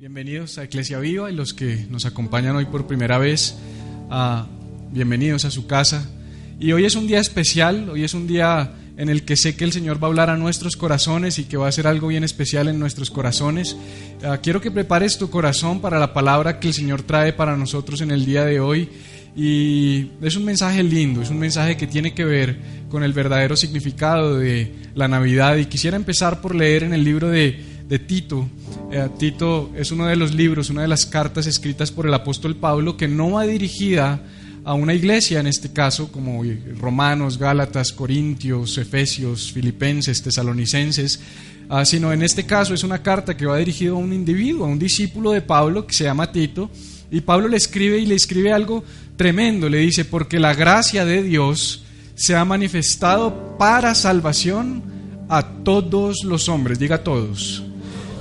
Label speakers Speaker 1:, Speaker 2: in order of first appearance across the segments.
Speaker 1: Bienvenidos a Iglesia Viva y los que nos acompañan hoy por primera vez, ah, bienvenidos a su casa. Y hoy es un día especial, hoy es un día en el que sé que el Señor va a hablar a nuestros corazones y que va a hacer algo bien especial en nuestros corazones. Ah, quiero que prepares tu corazón para la palabra que el Señor trae para nosotros en el día de hoy. Y es un mensaje lindo, es un mensaje que tiene que ver con el verdadero significado de la Navidad. Y quisiera empezar por leer en el libro de, de Tito. Eh, Tito es uno de los libros, una de las cartas escritas por el apóstol Pablo que no va dirigida a una iglesia, en este caso, como Romanos, Gálatas, Corintios, Efesios, Filipenses, Tesalonicenses, ah, sino en este caso es una carta que va dirigida a un individuo, a un discípulo de Pablo que se llama Tito, y Pablo le escribe y le escribe algo tremendo, le dice, porque la gracia de Dios se ha manifestado para salvación a todos los hombres, diga todos.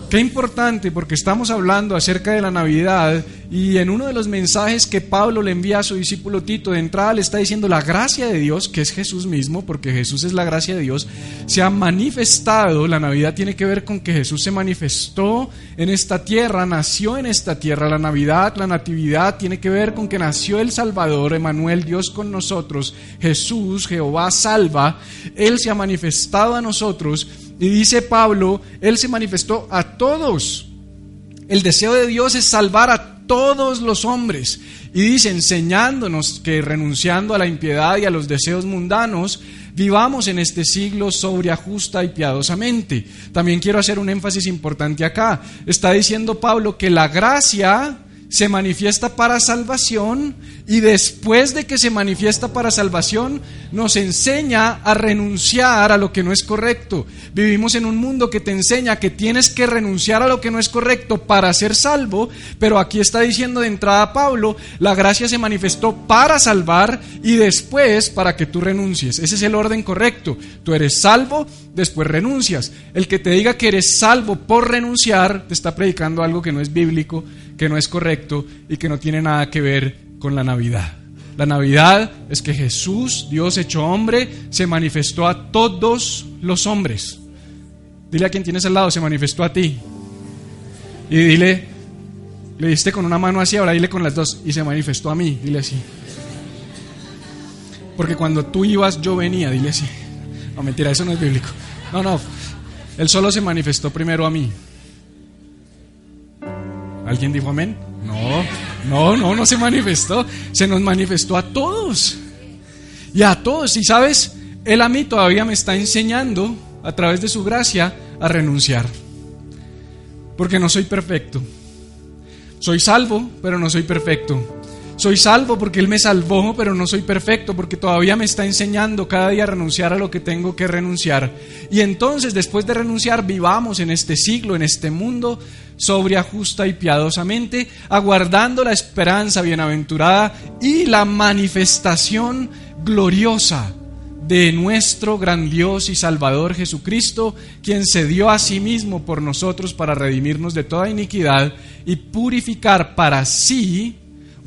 Speaker 1: Qué importante porque estamos hablando acerca de la Navidad y en uno de los mensajes que Pablo le envía a su discípulo Tito de entrada le está diciendo la gracia de Dios, que es Jesús mismo, porque Jesús es la gracia de Dios, se ha manifestado, la Navidad tiene que ver con que Jesús se manifestó en esta tierra, nació en esta tierra, la Navidad, la Natividad tiene que ver con que nació el Salvador, Emanuel, Dios con nosotros, Jesús, Jehová salva, Él se ha manifestado a nosotros y dice Pablo, Él se manifestó a todos. El deseo de Dios es salvar a todos los hombres. Y dice, enseñándonos que renunciando a la impiedad y a los deseos mundanos, vivamos en este siglo sobria, justa y piadosamente. También quiero hacer un énfasis importante acá. Está diciendo Pablo que la gracia se manifiesta para salvación y después de que se manifiesta para salvación nos enseña a renunciar a lo que no es correcto. Vivimos en un mundo que te enseña que tienes que renunciar a lo que no es correcto para ser salvo, pero aquí está diciendo de entrada Pablo, la gracia se manifestó para salvar y después para que tú renuncies. Ese es el orden correcto. Tú eres salvo, después renuncias. El que te diga que eres salvo por renunciar te está predicando algo que no es bíblico, que no es correcto y que no tiene nada que ver con la Navidad. La Navidad es que Jesús, Dios hecho hombre, se manifestó a todos los hombres. Dile a quien tienes al lado, se manifestó a ti. Y dile, le diste con una mano así, ahora dile con las dos, y se manifestó a mí, dile así. Porque cuando tú ibas, yo venía, dile así. No, mentira, eso no es bíblico. No, no, él solo se manifestó primero a mí. ¿Alguien dijo amén? No, no, no, no se manifestó. Se nos manifestó a todos. Y a todos. Y sabes, Él a mí todavía me está enseñando a través de su gracia a renunciar. Porque no soy perfecto. Soy salvo, pero no soy perfecto. Soy salvo porque Él me salvó, pero no soy perfecto, porque todavía me está enseñando cada día a renunciar a lo que tengo que renunciar. Y entonces, después de renunciar, vivamos en este siglo, en este mundo, sobria, justa y piadosamente, aguardando la esperanza bienaventurada y la manifestación gloriosa de nuestro gran Dios y Salvador Jesucristo, quien se dio a sí mismo por nosotros para redimirnos de toda iniquidad y purificar para sí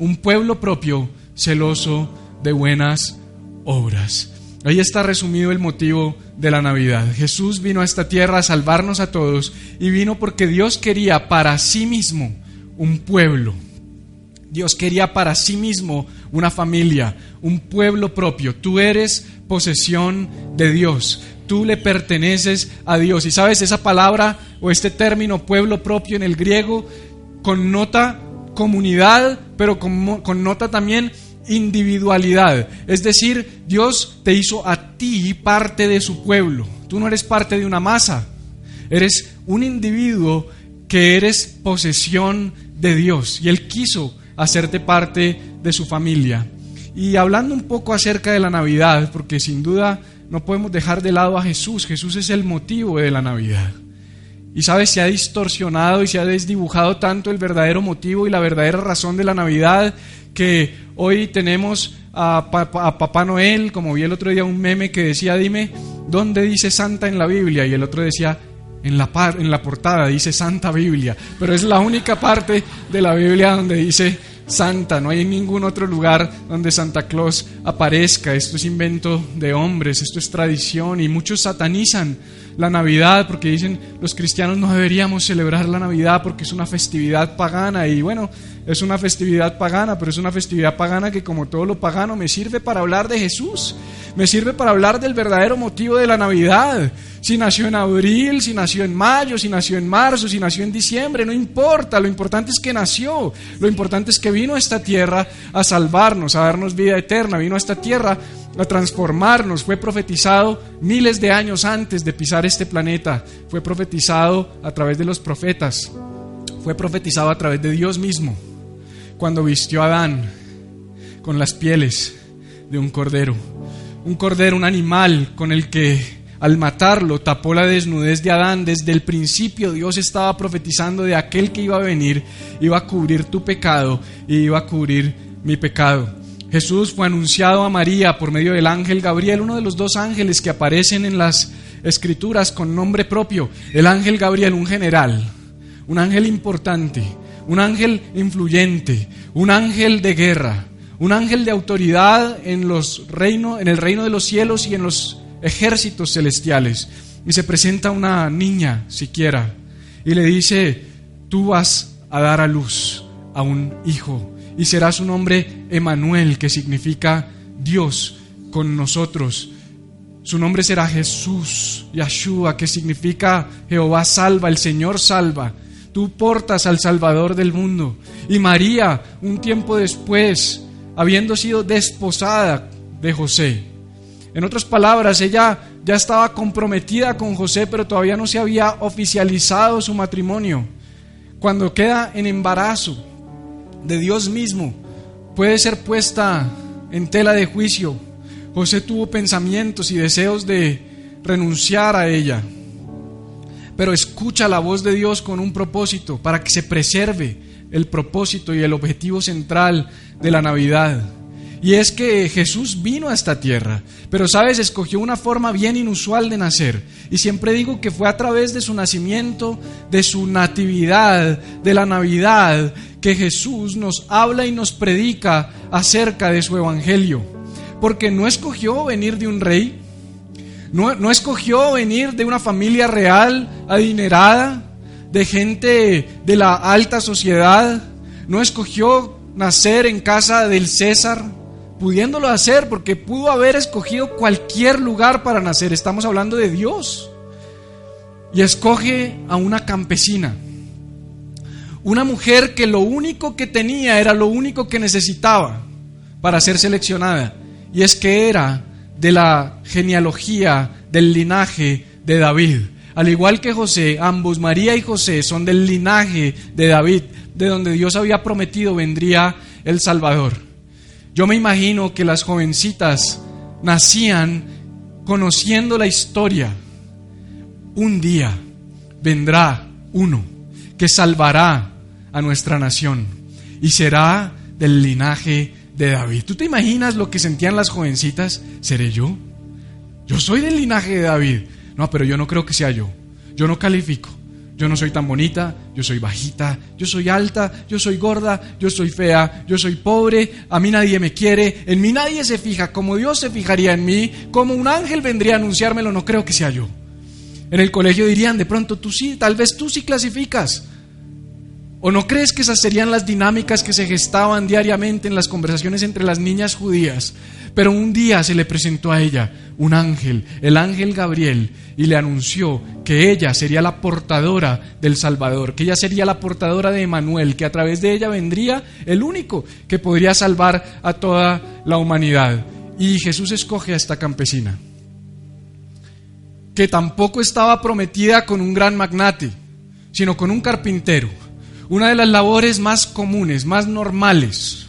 Speaker 1: un pueblo propio, celoso de buenas obras. Ahí está resumido el motivo de la Navidad. Jesús vino a esta tierra a salvarnos a todos y vino porque Dios quería para sí mismo un pueblo. Dios quería para sí mismo una familia, un pueblo propio. Tú eres posesión de Dios. Tú le perteneces a Dios. Y sabes, esa palabra o este término pueblo propio en el griego connota comunidad, pero connota también individualidad. Es decir, Dios te hizo a ti parte de su pueblo. Tú no eres parte de una masa. Eres un individuo que eres posesión de Dios. Y Él quiso hacerte parte de su familia. Y hablando un poco acerca de la Navidad, porque sin duda no podemos dejar de lado a Jesús. Jesús es el motivo de la Navidad. Y sabes, se ha distorsionado y se ha desdibujado tanto el verdadero motivo y la verdadera razón de la Navidad que hoy tenemos a, Papá Noel, como vi el otro día un meme que decía, dime, ¿dónde dice Santa en la Biblia? Y el otro decía, en la, en la portada dice Santa Biblia, pero es la única parte de la Biblia donde dice Santa, no hay ningún otro lugar donde Santa Claus aparezca, esto es invento de hombres, esto es tradición y muchos satanizan la Navidad porque dicen los cristianos no deberíamos celebrar la Navidad porque es una festividad pagana. Y bueno, es una festividad pagana, pero es una festividad pagana que como todo lo pagano me sirve para hablar de Jesús, me sirve para hablar del verdadero motivo de la Navidad. Si nació en abril, si nació en mayo, si nació en marzo, si nació en diciembre, no importa, lo importante es que nació, lo importante es que vino a esta tierra a salvarnos, a darnos vida eterna, vino a esta tierra a transformarnos, fue profetizado miles de años antes de pisar este planeta, fue profetizado a través de los profetas, fue profetizado a través de Dios mismo cuando vistió a Adán con las pieles de un cordero. Un cordero, un animal con el que al matarlo tapó la desnudez de Adán. Desde el principio Dios estaba profetizando de aquel que iba a venir, iba a cubrir tu pecado y iba a cubrir mi pecado. Jesús fue anunciado a María por medio del ángel Gabriel, uno de los dos ángeles que aparecen en las escrituras con nombre propio. El ángel Gabriel, un general, un ángel importante, un ángel influyente, un ángel de guerra, un ángel de autoridad en, los reino, en el reino de los cielos y en los ejércitos celestiales. Y se presenta una niña siquiera y le dice, tú vas a dar a luz a un hijo y será su nombre Emanuel, que significa Dios con nosotros. Su nombre será Jesús, Yahshua, que significa Jehová salva, el Señor salva. Tú portas al Salvador del mundo. Y María, un tiempo después, habiendo sido desposada de José. En otras palabras, ella ya estaba comprometida con José, pero todavía no se había oficializado su matrimonio. Cuando queda en embarazo de Dios mismo, puede ser puesta en tela de juicio. José tuvo pensamientos y deseos de renunciar a ella pero escucha la voz de Dios con un propósito, para que se preserve el propósito y el objetivo central de la Navidad. Y es que Jesús vino a esta tierra, pero sabes, escogió una forma bien inusual de nacer. Y siempre digo que fue a través de su nacimiento, de su natividad, de la Navidad, que Jesús nos habla y nos predica acerca de su evangelio. Porque no escogió venir de un rey, no, escogió venir de una familia real, adinerada, de gente de la alta sociedad. No escogió nacer en casa del César, pudiéndolo hacer porque pudo haber escogido cualquier lugar para nacer. Estamos hablando de Dios. Y escoge a una campesina. Una mujer que lo único que tenía era lo único que necesitaba para ser seleccionada. Y es que era de la genealogía del linaje de David. Al igual que José, ambos, María y José, son del linaje de David, de donde Dios había prometido vendría el Salvador. Yo me imagino que las jovencitas nacían conociendo la historia. Un día vendrá uno que salvará a nuestra nación y será del linaje de David. ¿Tú te imaginas lo que sentían las jovencitas? ¿Seré yo? Yo soy del linaje de David. No, pero yo no creo que sea yo. Yo no califico. Yo no soy tan bonita, yo soy bajita, yo soy alta, yo soy gorda, yo soy fea, yo soy pobre, a mí nadie me quiere, en mí nadie se fija, como Dios se fijaría en mí, como un ángel vendría a anunciármelo, no creo que sea yo. En el colegio dirían, de pronto tú sí, tal vez tú sí clasificas. ¿O no crees que esas serían las dinámicas que se gestaban diariamente en las conversaciones entre las niñas judías? Pero un día se le presentó a ella un ángel, el ángel Gabriel, y le anunció que ella sería la portadora del Salvador, que ella sería la portadora de Emanuel, que a través de ella vendría el único que podría salvar a toda la humanidad. Y Jesús escoge a esta campesina, que tampoco estaba prometida con un gran magnate, sino con un carpintero una de las labores más comunes, más normales,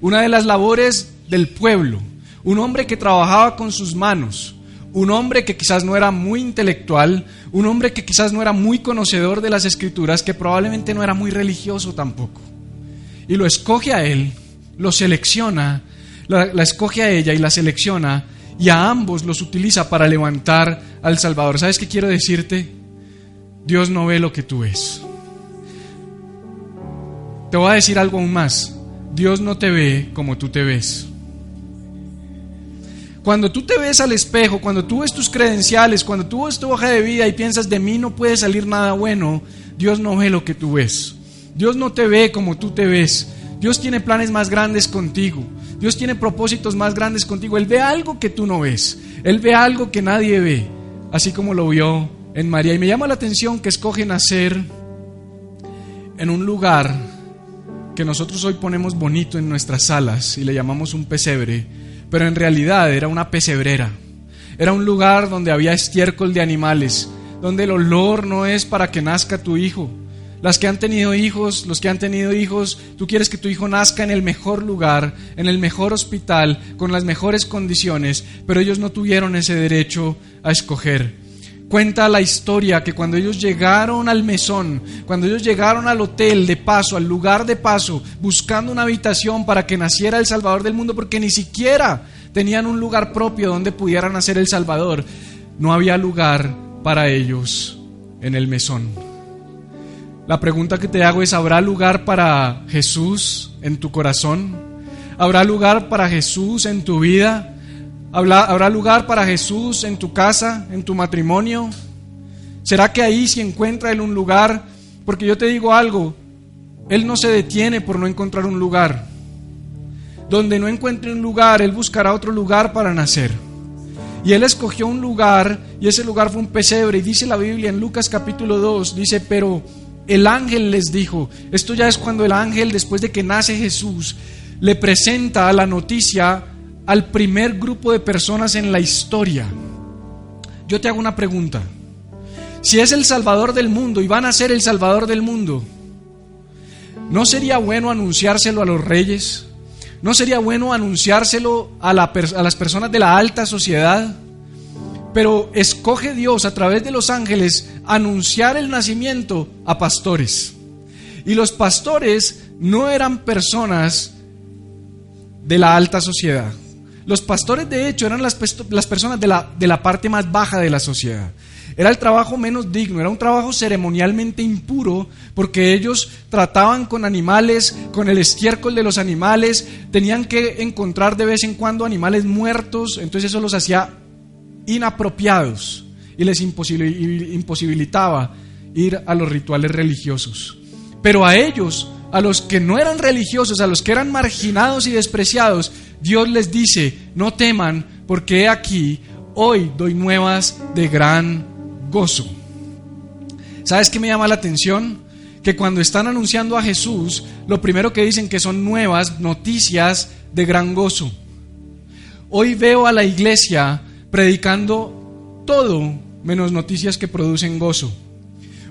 Speaker 1: una de las labores del pueblo, un hombre que trabajaba con sus manos, un hombre que quizás no era muy intelectual, un hombre que quizás no era muy conocedor de las escrituras, que probablemente no era muy religioso tampoco. Y lo escoge a él, lo selecciona, la, escoge a ella y la selecciona, y a ambos los utiliza para levantar al Salvador. ¿Sabes qué quiero decirte? Dios no ve lo que tú ves. Te voy a decir algo aún más. Dios no te ve como tú te ves. Cuando tú te ves al espejo, cuando tú ves tus credenciales, cuando tú ves tu hoja de vida y piensas de mí no puede salir nada bueno, Dios no ve lo que tú ves. Dios no te ve como tú te ves. Dios tiene planes más grandes contigo. Dios tiene propósitos más grandes contigo. Él ve algo que tú no ves. Él ve algo que nadie ve, así como lo vio en María. Y me llama la atención que escoge nacer en un lugar que nosotros hoy ponemos bonito en nuestras salas y le llamamos un pesebre pero en realidad era una pesebrera. Era un lugar donde había estiércol de animales, donde el olor no es para que nazca tu hijo. Las que han tenido hijos, los que han tenido hijos, tú quieres que tu hijo nazca en el mejor lugar, en el mejor hospital, con las mejores condiciones, pero ellos no tuvieron ese derecho a escoger. Cuenta la historia que cuando ellos llegaron al mesón, cuando ellos llegaron al hotel de paso, al lugar de paso, buscando una habitación para que naciera el Salvador del mundo, porque ni siquiera tenían un lugar propio donde pudieran nacer el Salvador, no había lugar para ellos en el mesón. La pregunta que te hago es, ¿habrá lugar para Jesús en tu corazón? ¿Habrá lugar para Jesús en tu vida? ¿Habrá lugar para Jesús en tu casa, en tu matrimonio? ¿Será que ahí se encuentra Él un lugar? Porque yo te digo algo, Él no se detiene por no encontrar un lugar. Donde no encuentre un lugar, Él buscará otro lugar para nacer. Y Él escogió un lugar y ese lugar fue un pesebre. Y dice la Biblia en Lucas capítulo 2, dice, pero el ángel les dijo, esto ya es cuando el ángel, después de que nace Jesús, le presenta la noticia al primer grupo de personas en la historia. Yo te hago una pregunta. Si es el Salvador del mundo y van a ser el Salvador del mundo, ¿no sería bueno anunciárselo a los reyes? ¿No sería bueno anunciárselo a, a las personas de la alta sociedad? Pero escoge Dios a través de los ángeles anunciar el nacimiento a pastores. Y los pastores no eran personas de la alta sociedad. Los pastores, de hecho, eran las, personas de la, de la parte más baja de la sociedad. Era el trabajo menos digno, era un trabajo ceremonialmente impuro, porque ellos trataban con animales, con el estiércol de los animales, tenían que encontrar de vez en cuando animales muertos, entonces eso los hacía inapropiados y les imposibilitaba ir a los rituales religiosos. Pero a ellos, a los que no eran religiosos, a los que eran marginados y despreciados, Dios les dice, no teman, porque he aquí, hoy doy nuevas de gran gozo. ¿Sabes qué me llama la atención? Que cuando están anunciando a Jesús, lo primero que dicen que son nuevas noticias de gran gozo. Hoy veo a la iglesia predicando todo menos noticias que producen gozo.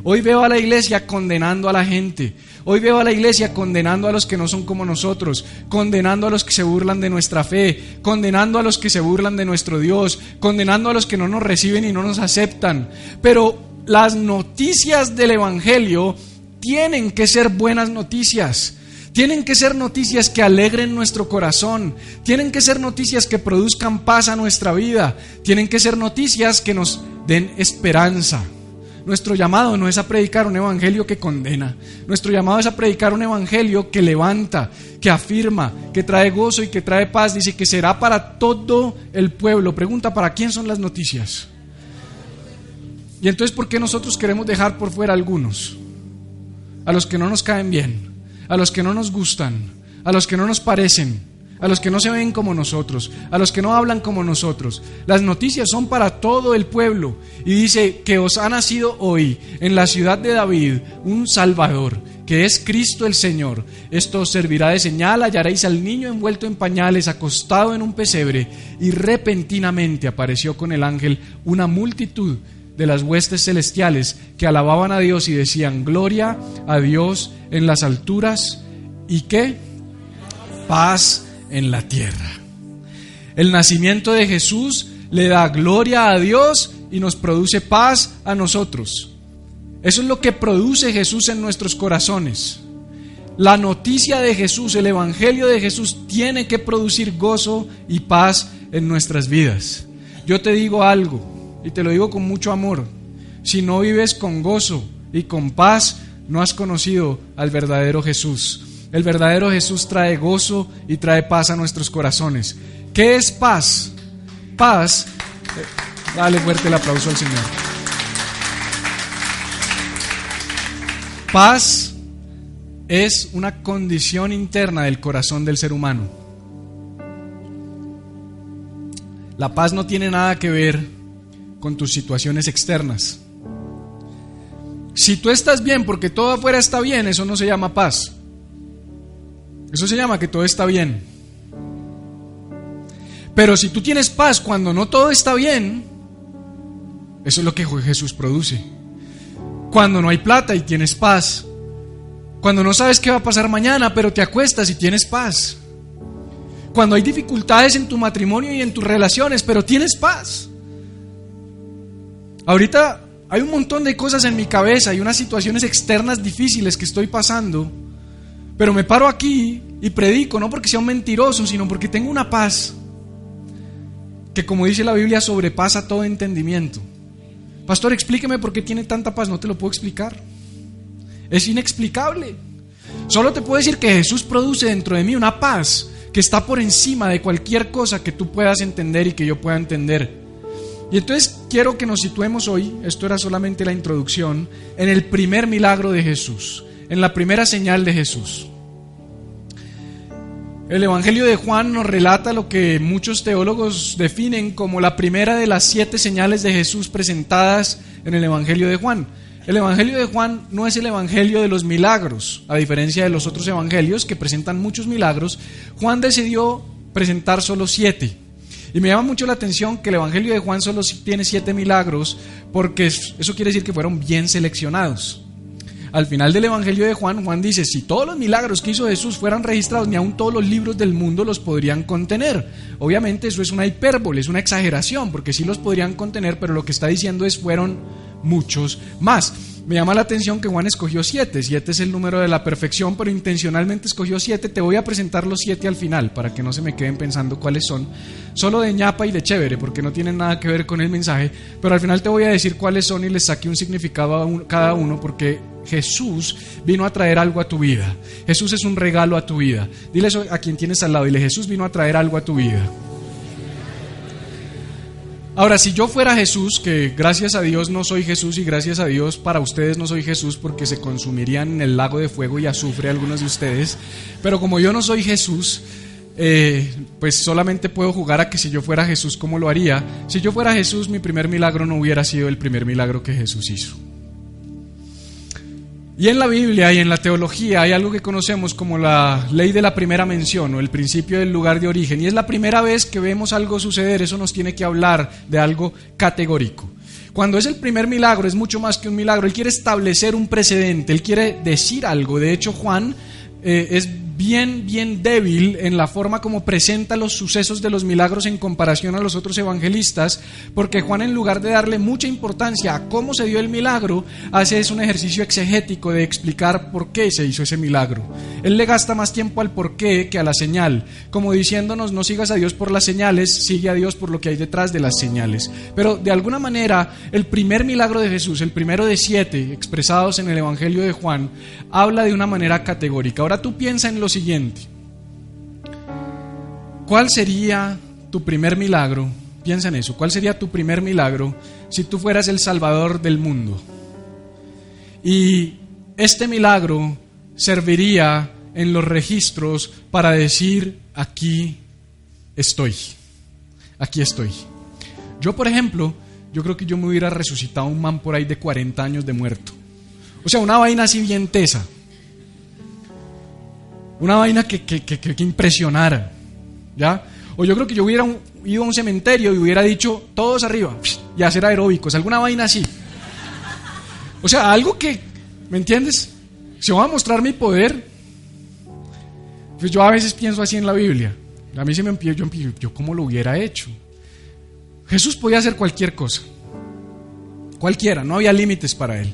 Speaker 1: Hoy veo a la iglesia condenando a la gente. Hoy veo a la iglesia condenando a los que no son como nosotros, condenando a los que se burlan de nuestra fe, condenando a los que se burlan de nuestro Dios, condenando a los que no nos reciben y no nos aceptan. Pero las noticias del Evangelio tienen que ser buenas noticias. Tienen que ser noticias que alegren nuestro corazón. Tienen que ser noticias que produzcan paz a nuestra vida. Tienen que ser noticias que nos den esperanza. Nuestro llamado no es a predicar un evangelio que condena. Nuestro llamado es a predicar un evangelio que levanta, que afirma, que trae gozo y que trae paz. Dice que será para todo el pueblo. Pregunta, ¿para quién son las noticias? Y entonces, ¿por qué nosotros queremos dejar por fuera algunos? A los que no nos caen bien, a los que no nos gustan, a los que no nos parecen a los que no se ven como nosotros, a los que no hablan como nosotros. Las noticias son para todo el pueblo. Y dice que os ha nacido hoy en la ciudad de David un Salvador, que es Cristo el Señor. Esto os servirá de señal, hallaréis al niño envuelto en pañales, acostado en un pesebre, y repentinamente apareció con el ángel una multitud de las huestes celestiales que alababan a Dios y decían, gloria a Dios en las alturas y qué paz en la tierra. El nacimiento de Jesús le da gloria a Dios y nos produce paz a nosotros. Eso es lo que produce Jesús en nuestros corazones. La noticia de Jesús, el Evangelio de Jesús tiene que producir gozo y paz en nuestras vidas. Yo te digo algo, y te lo digo con mucho amor, si no vives con gozo y con paz, no has conocido al verdadero Jesús. El verdadero Jesús trae gozo y trae paz a nuestros corazones. ¿Qué es paz? Paz, eh, dale fuerte el aplauso al Señor. Paz es una condición interna del corazón del ser humano. La paz no tiene nada que ver con tus situaciones externas. Si tú estás bien porque todo afuera está bien, eso no se llama paz. Eso se llama que todo está bien. Pero si tú tienes paz cuando no todo está bien, eso es lo que Jesús produce. Cuando no hay plata y tienes paz. Cuando no sabes qué va a pasar mañana, pero te acuestas y tienes paz. Cuando hay dificultades en tu matrimonio y en tus relaciones, pero tienes paz. Ahorita hay un montón de cosas en mi cabeza y unas situaciones externas difíciles que estoy pasando, pero me paro aquí y predico, no porque sea un mentiroso, sino porque tengo una paz que, como dice la Biblia, sobrepasa todo entendimiento. Pastor, explíqueme por qué tiene tanta paz. No te lo puedo explicar. Es inexplicable. Solo te puedo decir que Jesús produce dentro de mí una paz que está por encima de cualquier cosa que tú puedas entender y que yo pueda entender. Y entonces quiero que nos situemos hoy, esto era solamente la introducción, en el primer milagro de Jesús, en la primera señal de Jesús. El Evangelio de Juan nos relata lo que muchos teólogos definen como la primera de las siete señales de Jesús presentadas en el Evangelio de Juan. El Evangelio de Juan no es el Evangelio de los milagros, a diferencia de los otros Evangelios que presentan muchos milagros. Juan decidió presentar solo siete. Y me llama mucho la atención que el Evangelio de Juan solo tiene siete milagros, porque eso quiere decir que fueron bien seleccionados. Al final del Evangelio de Juan, Juan dice, si todos los milagros que hizo Jesús fueran registrados, ni aun todos los libros del mundo los podrían contener. Obviamente eso es una hipérbole, es una exageración, porque sí los podrían contener, pero lo que está diciendo es fueron muchos más. Me llama la atención que Juan escogió siete. Siete es el número de la perfección, pero intencionalmente escogió siete. Te voy a presentar los siete al final, para que no se me queden pensando cuáles son. Solo de ñapa y de chévere, porque no tienen nada que ver con el mensaje. Pero al final te voy a decir cuáles son y les saqué un significado a cada uno, porque Jesús vino a traer algo a tu vida. Jesús es un regalo a tu vida. Dile eso a quien tienes al lado. Dile, Jesús vino a traer algo a tu vida. Ahora, si yo fuera Jesús, que gracias a Dios no soy Jesús y gracias a Dios para ustedes no soy Jesús porque se consumirían en el lago de fuego y azufre algunos de ustedes, pero como yo no soy Jesús, eh, pues solamente puedo jugar a que si yo fuera Jesús, ¿cómo lo haría? Si yo fuera Jesús, mi primer milagro no hubiera sido el primer milagro que Jesús hizo. Y en la Biblia y en la teología hay algo que conocemos como la ley de la primera mención o el principio del lugar de origen. Y es la primera vez que vemos algo suceder, eso nos tiene que hablar de algo categórico. Cuando es el primer milagro es mucho más que un milagro, él quiere establecer un precedente, él quiere decir algo. De hecho, Juan eh, es bien, bien débil en la forma como presenta los sucesos de los milagros en comparación a los otros evangelistas, porque Juan en lugar de darle mucha importancia a cómo se dio el milagro, hace es un ejercicio exegético de explicar por qué se hizo ese milagro. Él le gasta más tiempo al por qué que a la señal, como diciéndonos no sigas a Dios por las señales, sigue a Dios por lo que hay detrás de las señales. Pero de alguna manera, el primer milagro de Jesús, el primero de siete expresados en el Evangelio de Juan, habla de una manera categórica. Ahora tú piensa en lo siguiente. ¿Cuál sería tu primer milagro? Piensa en eso. ¿Cuál sería tu primer milagro si tú fueras el Salvador del mundo? Y este milagro serviría en los registros para decir, aquí estoy, aquí estoy. Yo, por ejemplo, yo creo que yo me hubiera resucitado un man por ahí de 40 años de muerto. O sea, una vaina así bien. Una vaina que, que, impresionara. ¿Ya? O yo creo que yo hubiera ido a un cementerio y hubiera dicho, todos arriba, y hacer aeróbicos, alguna vaina así. O sea, algo que, ¿me entiendes? Si voy a mostrar mi poder, pues yo a veces pienso así en la Biblia. A mí se me empieza, yo, yo cómo lo hubiera hecho. Jesús podía hacer cualquier cosa. Cualquiera, no había límites para él.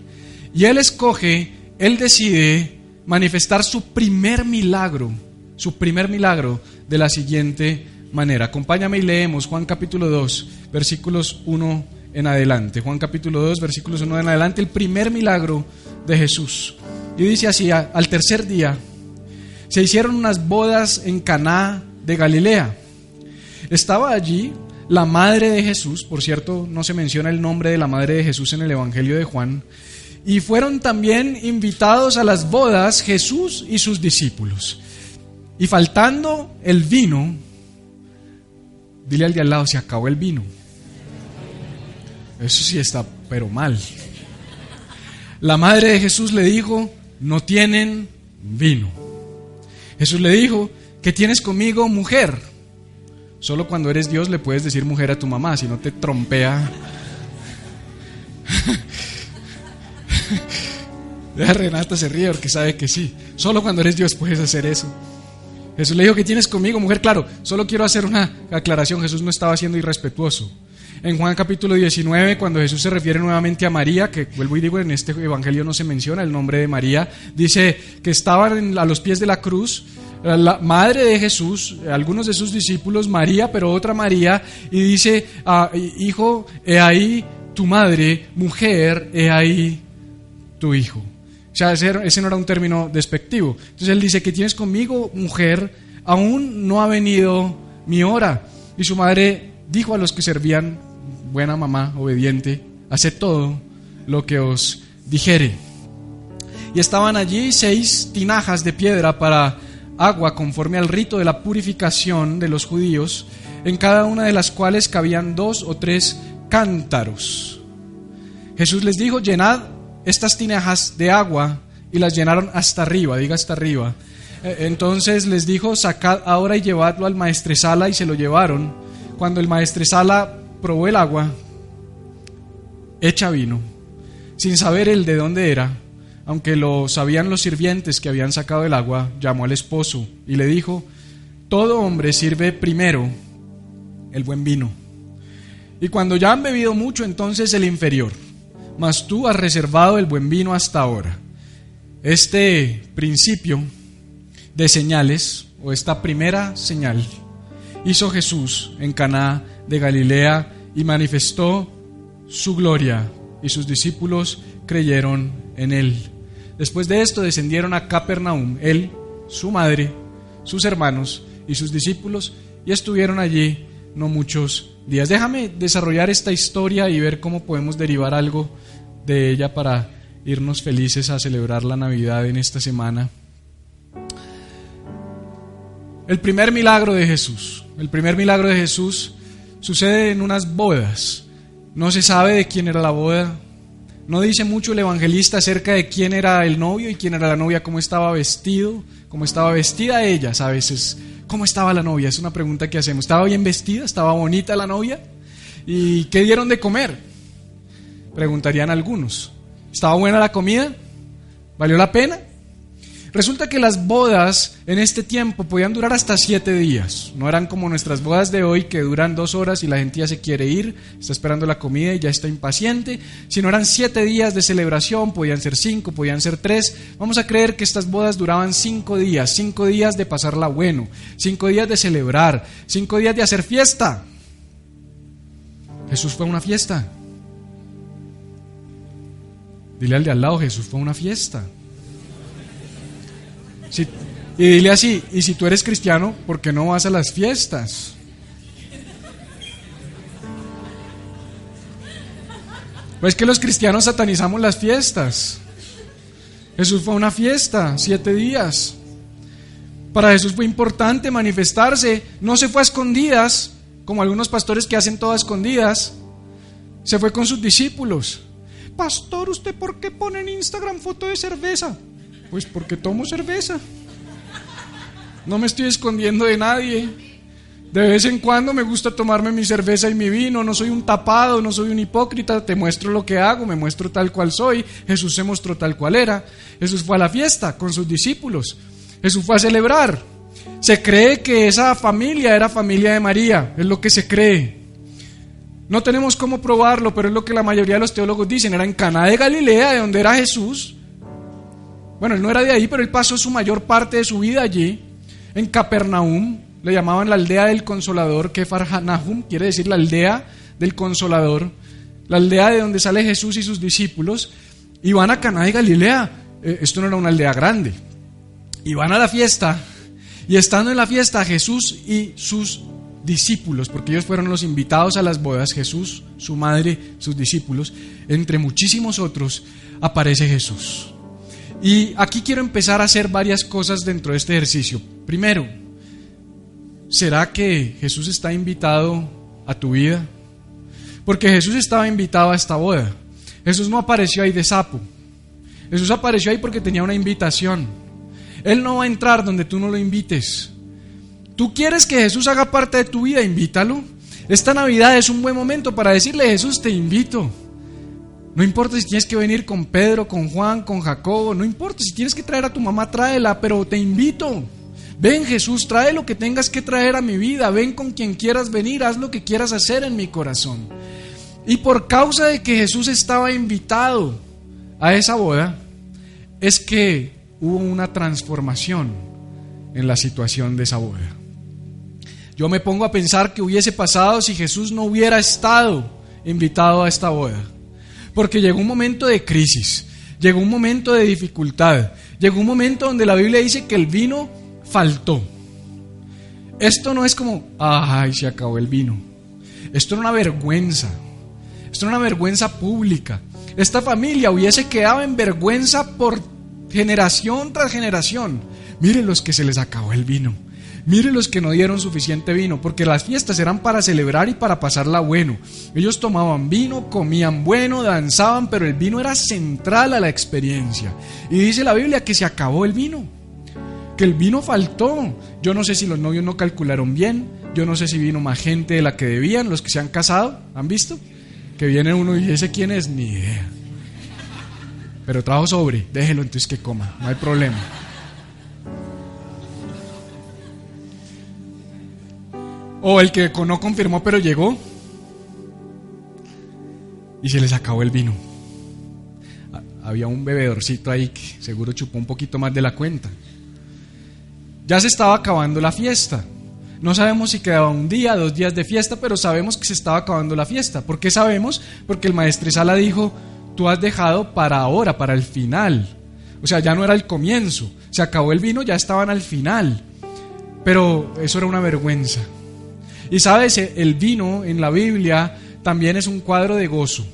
Speaker 1: Y él escoge, él decide manifestar su primer milagro, su primer milagro de la siguiente manera. Acompáñame y leemos Juan capítulo 2, versículos 1 en adelante. Juan capítulo 2, versículos 1 en adelante, el primer milagro de Jesús. Y dice así, al tercer día se hicieron unas bodas en Caná de Galilea. Estaba allí la madre de Jesús, por cierto, no se menciona el nombre de la madre de Jesús en el Evangelio de Juan, y fueron también invitados a las bodas Jesús y sus discípulos. Y faltando el vino, dile al de al lado, se acabó el vino. Eso sí está, pero mal. La madre de Jesús le dijo, no tienen vino. Jesús le dijo, ¿qué tienes conmigo, mujer? Solo cuando eres Dios le puedes decir mujer a tu mamá, si no te trompea. Renata se ríe porque sabe que sí. Solo cuando eres Dios puedes hacer eso. Jesús le dijo, ¿qué tienes conmigo, mujer? Claro, solo quiero hacer una aclaración. Jesús no estaba siendo irrespetuoso en Juan capítulo 19, cuando Jesús se refiere nuevamente a María, que vuelvo y digo, en este evangelio no se menciona el nombre de María, dice que estaban a los pies de la cruz la madre de Jesús, algunos de sus discípulos, María, pero otra María, y dice, ah, hijo, he ahí tu madre, mujer, he ahí tu hijo. O sea, ese no era un término despectivo. Entonces él dice, que tienes conmigo, mujer? Aún no ha venido mi hora. Y su madre dijo a los que servían, buena mamá, obediente, haced todo lo que os dijere. Y estaban allí seis tinajas de piedra para agua conforme al rito de la purificación de los judíos, en cada una de las cuales cabían dos o tres cántaros. Jesús les dijo, llenad estas tinajas de agua y las llenaron hasta arriba, diga hasta arriba. E, entonces les dijo, sacad ahora y llevadlo al maestresala y se lo llevaron. Cuando el maestresala probó el agua, hecha vino, sin saber el de dónde era, aunque lo sabían los sirvientes que habían sacado el agua, llamó al esposo y le dijo, todo hombre sirve primero el buen vino, y cuando ya han bebido mucho, entonces el inferior, mas tú has reservado el buen vino hasta ahora. Este principio de señales, o esta primera señal, hizo Jesús en Caná de Galilea y manifestó su gloria y sus discípulos creyeron en él. Después de esto descendieron a Capernaum, él, su madre, sus hermanos y sus discípulos y estuvieron allí no muchos Déjame desarrollar esta historia y ver cómo podemos derivar algo de ella para irnos felices a celebrar la Navidad en esta semana. El primer milagro de Jesús, el primer milagro de Jesús sucede en unas bodas. No se sabe de quién era la boda. No dice mucho el evangelista acerca de quién era el novio y quién era la novia, cómo estaba vestido, cómo estaba vestida ella. A veces, ¿cómo estaba la novia? Es una pregunta que hacemos. ¿Estaba bien vestida? ¿Estaba bonita la novia? ¿Y qué dieron de comer? Preguntarían algunos. ¿Estaba buena la comida? ¿Valió la pena? Resulta que las bodas en este tiempo podían durar hasta siete días. No eran como nuestras bodas de hoy que duran dos horas y la gente ya se quiere ir, está esperando la comida y ya está impaciente. Sino eran siete días de celebración, podían ser cinco, podían ser tres. Vamos a creer que estas bodas duraban cinco días, cinco días de pasarla bueno, cinco días de celebrar, cinco días de hacer fiesta. Jesús fue una fiesta. Dile al de al lado, Jesús fue una fiesta y dile así, y si tú eres cristiano, ¿por qué no vas a las fiestas? Pues que los cristianos satanizamos las fiestas. Jesús fue una fiesta, siete días. Para Jesús fue importante manifestarse. No se fue a escondidas, como algunos pastores que hacen todas escondidas. Se fue con sus discípulos. Pastor, ¿usted por qué pone en Instagram foto de cerveza? Pues porque tomo cerveza. No me estoy escondiendo de nadie. De vez en cuando me gusta tomarme mi cerveza y mi vino. No soy un tapado, no soy un hipócrita. Te muestro lo que hago, me muestro tal cual soy. Jesús se mostró tal cual era. Jesús fue a la fiesta con sus discípulos. Jesús fue a celebrar. Se cree que esa familia era familia de María. Es lo que se cree. No tenemos cómo probarlo, pero es lo que la mayoría de los teólogos dicen. Era en Caná de Galilea, de donde era Jesús. Bueno, él no era de ahí, pero él pasó su mayor parte de su vida allí. En Capernaum, le llamaban la aldea del consolador, que Nahum quiere decir la aldea del consolador, la aldea de donde sale Jesús y sus discípulos. Y van a Caná de Galilea. Eh, esto no era una aldea grande. Y van a la fiesta. Y estando en la fiesta, Jesús y sus discípulos, porque ellos fueron los invitados a las bodas, Jesús, su madre, sus discípulos, entre muchísimos otros, aparece Jesús. Y aquí quiero empezar a hacer varias cosas dentro de este ejercicio. Primero, ¿será que Jesús está invitado a tu vida? Porque Jesús estaba invitado a esta boda. Jesús no apareció ahí de sapo. Jesús apareció ahí porque tenía una invitación. Él no va a entrar donde tú no lo invites. Tú quieres que Jesús haga parte de tu vida, invítalo. Esta Navidad es un buen momento para decirle, Jesús, te invito. No importa si tienes que venir con Pedro, con Juan, con Jacobo, no importa si tienes que traer a tu mamá, tráela, pero te invito. Ven Jesús, trae lo que tengas que traer a mi vida, ven con quien quieras venir, haz lo que quieras hacer en mi corazón. Y por causa de que Jesús estaba invitado a esa boda, es que hubo una transformación en la situación de esa boda. Yo me pongo a pensar que hubiese pasado si Jesús no hubiera estado invitado a esta boda. Porque llegó un momento de crisis, llegó un momento de dificultad, llegó un momento donde la Biblia dice que el vino faltó. Esto no es como, ay, se acabó el vino. Esto era una vergüenza. Esto era una vergüenza pública. Esta familia hubiese quedado en vergüenza por generación tras generación. Miren los que se les acabó el vino. Miren los que no dieron suficiente vino, porque las fiestas eran para celebrar y para pasarla bueno. Ellos tomaban vino, comían bueno, danzaban, pero el vino era central a la experiencia. Y dice la Biblia que se acabó el vino, que el vino faltó. Yo no sé si los novios no calcularon bien, yo no sé si vino más gente de la que debían, los que se han casado, ¿han visto? Que viene uno y dice quién es, ni idea. Pero trajo sobre, déjelo entonces que coma, no hay problema. O el que no confirmó pero llegó y se les acabó el vino. Había un bebedorcito ahí que seguro chupó un poquito más de la cuenta. Ya se estaba acabando la fiesta. No sabemos si quedaba un día, dos días de fiesta, pero sabemos que se estaba acabando la fiesta. ¿Por qué sabemos? Porque el maestresala dijo, tú has dejado para ahora, para el final. O sea, ya no era el comienzo. Se acabó el vino, ya estaban al final. Pero eso era una vergüenza. Y sabes, el vino en la Biblia también es un cuadro de gozo.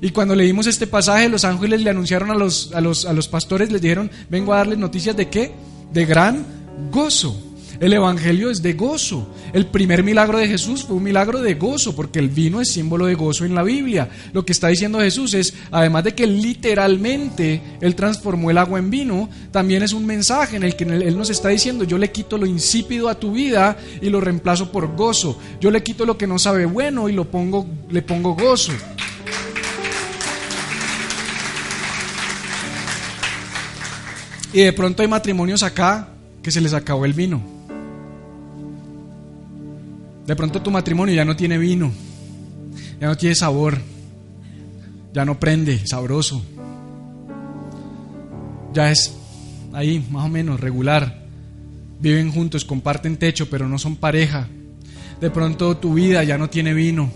Speaker 1: Y cuando leímos este pasaje, los ángeles le anunciaron a los, a los, a los pastores, les dijeron, vengo a darles noticias de qué? De gran gozo. El Evangelio es de gozo. El primer milagro de Jesús fue un milagro de gozo, porque el vino es símbolo de gozo en la Biblia. Lo que está diciendo Jesús es, además de que literalmente Él transformó el agua en vino, también es un mensaje en el que Él nos está diciendo, yo le quito lo insípido a tu vida y lo reemplazo por gozo. Yo le quito lo que no sabe bueno y lo pongo, le pongo gozo. Y de pronto hay matrimonios acá que se les acabó el vino. De pronto tu matrimonio ya no tiene vino, ya no tiene sabor, ya no prende, sabroso. Ya es ahí, más o menos, regular. Viven juntos, comparten techo, pero no son pareja. De pronto tu vida ya no tiene vino.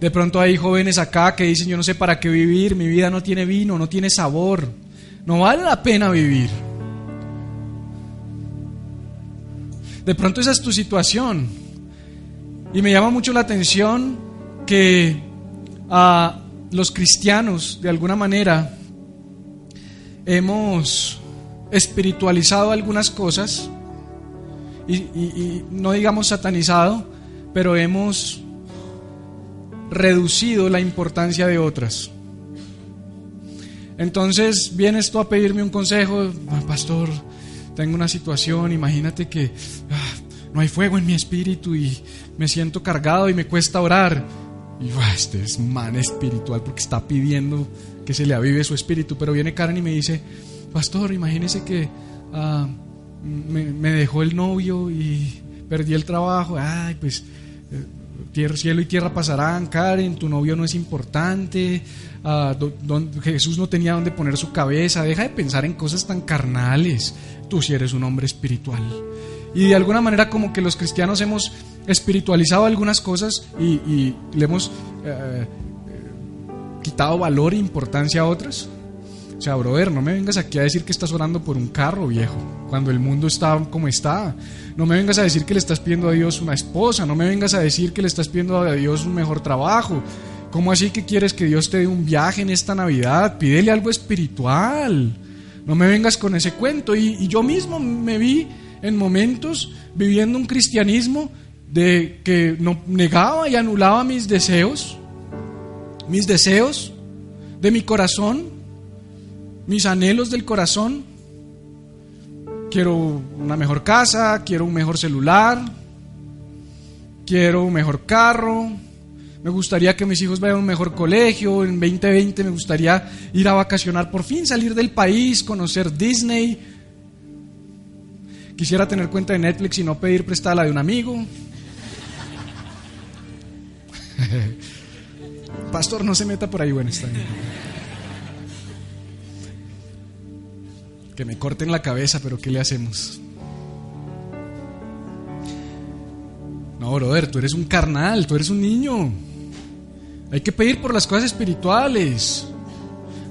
Speaker 1: De pronto hay jóvenes acá que dicen, yo no sé para qué vivir, mi vida no tiene vino, no tiene sabor. No vale la pena vivir. De pronto esa es tu situación. Y me llama mucho la atención que a los cristianos, de alguna manera, hemos espiritualizado algunas cosas y, no digamos satanizado, pero hemos reducido la importancia de otras. Entonces vienes tú a pedirme un consejo, ah, pastor, tengo una situación, imagínate que ah, no hay fuego en mi espíritu y me siento cargado y me cuesta orar. Y este es man espiritual porque está pidiendo que se le avive su espíritu. Pero viene Karen y me dice, pastor, imagínese que ah, me, dejó el novio y perdí el trabajo. Ay, pues, eh, tierra, cielo y tierra pasarán, Karen, tu novio no es importante, ah, Jesús no tenía dónde poner su cabeza, deja de pensar en cosas tan carnales, tú sí eres un hombre espiritual. Y de alguna manera como que los cristianos hemos espiritualizado algunas cosas y, le hemos eh, quitado valor e importancia a otras. O sea, brother, no me vengas aquí a decir que estás orando por un carro, viejo, cuando el mundo está como está. No me vengas a decir que le estás pidiendo a Dios una esposa, no me vengas a decir que le estás pidiendo a Dios un mejor trabajo. ¿Cómo así que quieres que Dios te dé un viaje en esta Navidad? Pídele algo espiritual. No me vengas con ese cuento. Y yo mismo me vi en momentos viviendo un cristianismo de que no negaba y anulaba mis deseos, mis deseos de mi corazón, mis anhelos del corazón. Quiero una mejor casa, quiero un mejor celular, quiero un mejor carro, me gustaría que mis hijos vayan a un mejor colegio, en 2020 me gustaría ir a vacacionar, por fin salir del país, conocer Disney. Quisiera tener cuenta de Netflix y no pedir prestada la de un amigo. Pastor, no se meta por ahí, bueno, está bien. Que me corten la cabeza, pero ¿qué le hacemos? No, brother, tú eres un carnal, tú eres un niño. Hay que pedir por las cosas espirituales.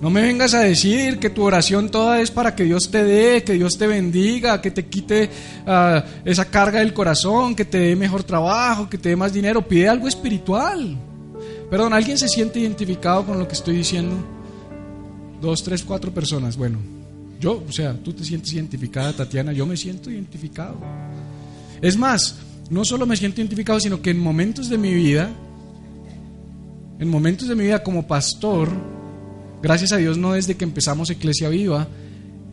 Speaker 1: No me vengas a decir que tu oración toda es para que Dios te dé, que Dios te bendiga, que te quite ah, esa carga del corazón, que te dé mejor trabajo, que te dé más dinero. Pide algo espiritual. Perdón, ¿alguien se siente identificado con lo que estoy diciendo? Dos, tres, cuatro personas. Bueno, yo, o sea, tú te sientes identificada, Tatiana, yo me siento identificado. Es más, no solo me siento identificado, sino que en momentos de mi vida, en momentos de mi vida como pastor, gracias a Dios no desde que empezamos Iglesia Viva,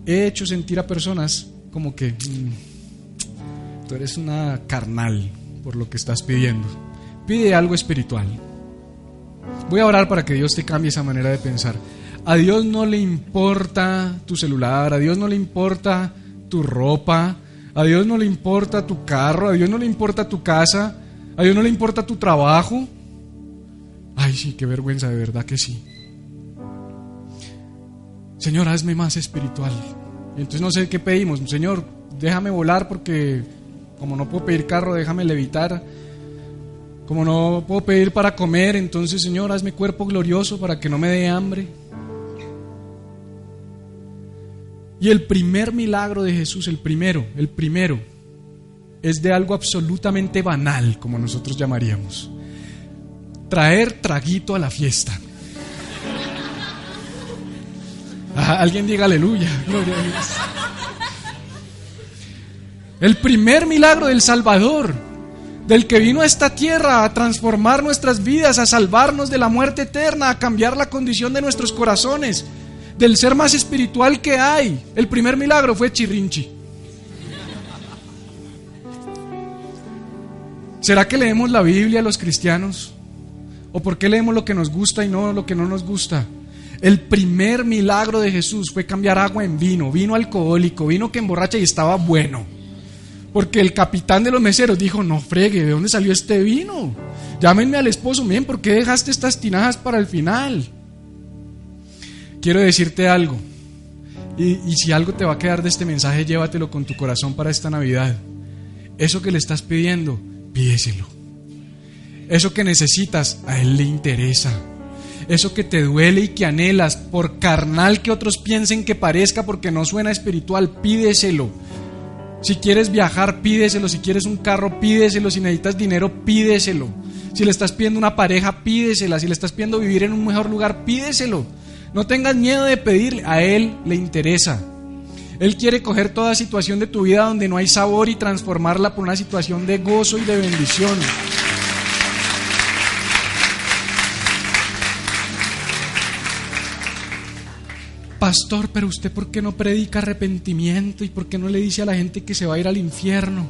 Speaker 1: he hecho sentir a personas como que mm, tú eres una carnal por lo que estás pidiendo. Pide algo espiritual. Voy a orar para que Dios te cambie esa manera de pensar. A Dios no le importa tu celular, a Dios no le importa tu ropa, a Dios no le importa tu carro, a Dios no le importa tu casa, a Dios no le importa tu trabajo. Ay, sí, qué vergüenza, de verdad que sí. Señor, hazme más espiritual. Entonces no sé qué pedimos. Señor, déjame volar porque como no puedo pedir carro, déjame levitar. Como no puedo pedir para comer, entonces Señor, hazme cuerpo glorioso para que no me dé hambre. Y el primer milagro de Jesús, el primero, el primero, es de algo absolutamente banal, como nosotros llamaríamos. Traer traguito a la fiesta. Alguien diga aleluya, gloria a Dios. El primer milagro del Salvador, del que vino a esta tierra a transformar nuestras vidas, a salvarnos de la muerte eterna, a cambiar la condición de nuestros corazones, del ser más espiritual que hay. El primer milagro fue Chirrinchi. ¿Será que leemos la Biblia a los cristianos? ¿O por qué leemos lo que nos gusta y no lo que no nos gusta? El primer milagro de Jesús fue cambiar agua en vino, vino alcohólico, vino que emborracha y estaba bueno. Porque el capitán de los meseros dijo, no fregue, ¿de dónde salió este vino? Llámenme al esposo, bien, ¿por qué dejaste estas tinajas para el final? Quiero decirte algo, y, y si algo te va a quedar de este mensaje, llévatelo con tu corazón para esta Navidad. Eso que le estás pidiendo, pídeselo. Eso que necesitas, a Él le interesa. Eso que te duele y que anhelas, por carnal que otros piensen que parezca porque no suena espiritual, pídeselo. Si quieres viajar, pídeselo. Si quieres un carro, pídeselo. Si necesitas dinero, pídeselo. Si le estás pidiendo una pareja, pídesela. Si le estás pidiendo vivir en un mejor lugar, pídeselo. No tengas miedo de pedirle. A Él le interesa. Él quiere coger toda situación de tu vida donde no hay sabor y transformarla por una situación de gozo y de bendición. Pastor, pero usted por qué no predica arrepentimiento y por qué no le dice a la gente que se va a ir al infierno?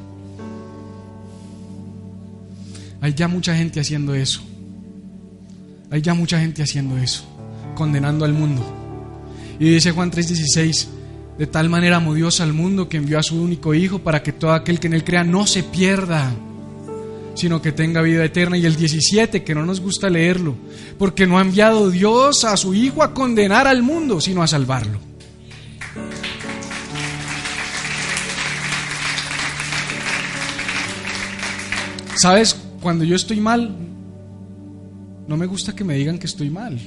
Speaker 1: Hay ya mucha gente haciendo eso. Hay ya mucha gente haciendo eso, condenando al mundo. Y dice Juan 3:16, de tal manera amó Dios al mundo que envió a su único Hijo para que todo aquel que en él crea no se pierda, sino que tenga vida eterna. Y el 17, que no nos gusta leerlo, porque no ha enviado Dios a su Hijo a condenar al mundo, sino a salvarlo. ¿Sabes? Cuando yo estoy mal, no me gusta que me digan que estoy mal.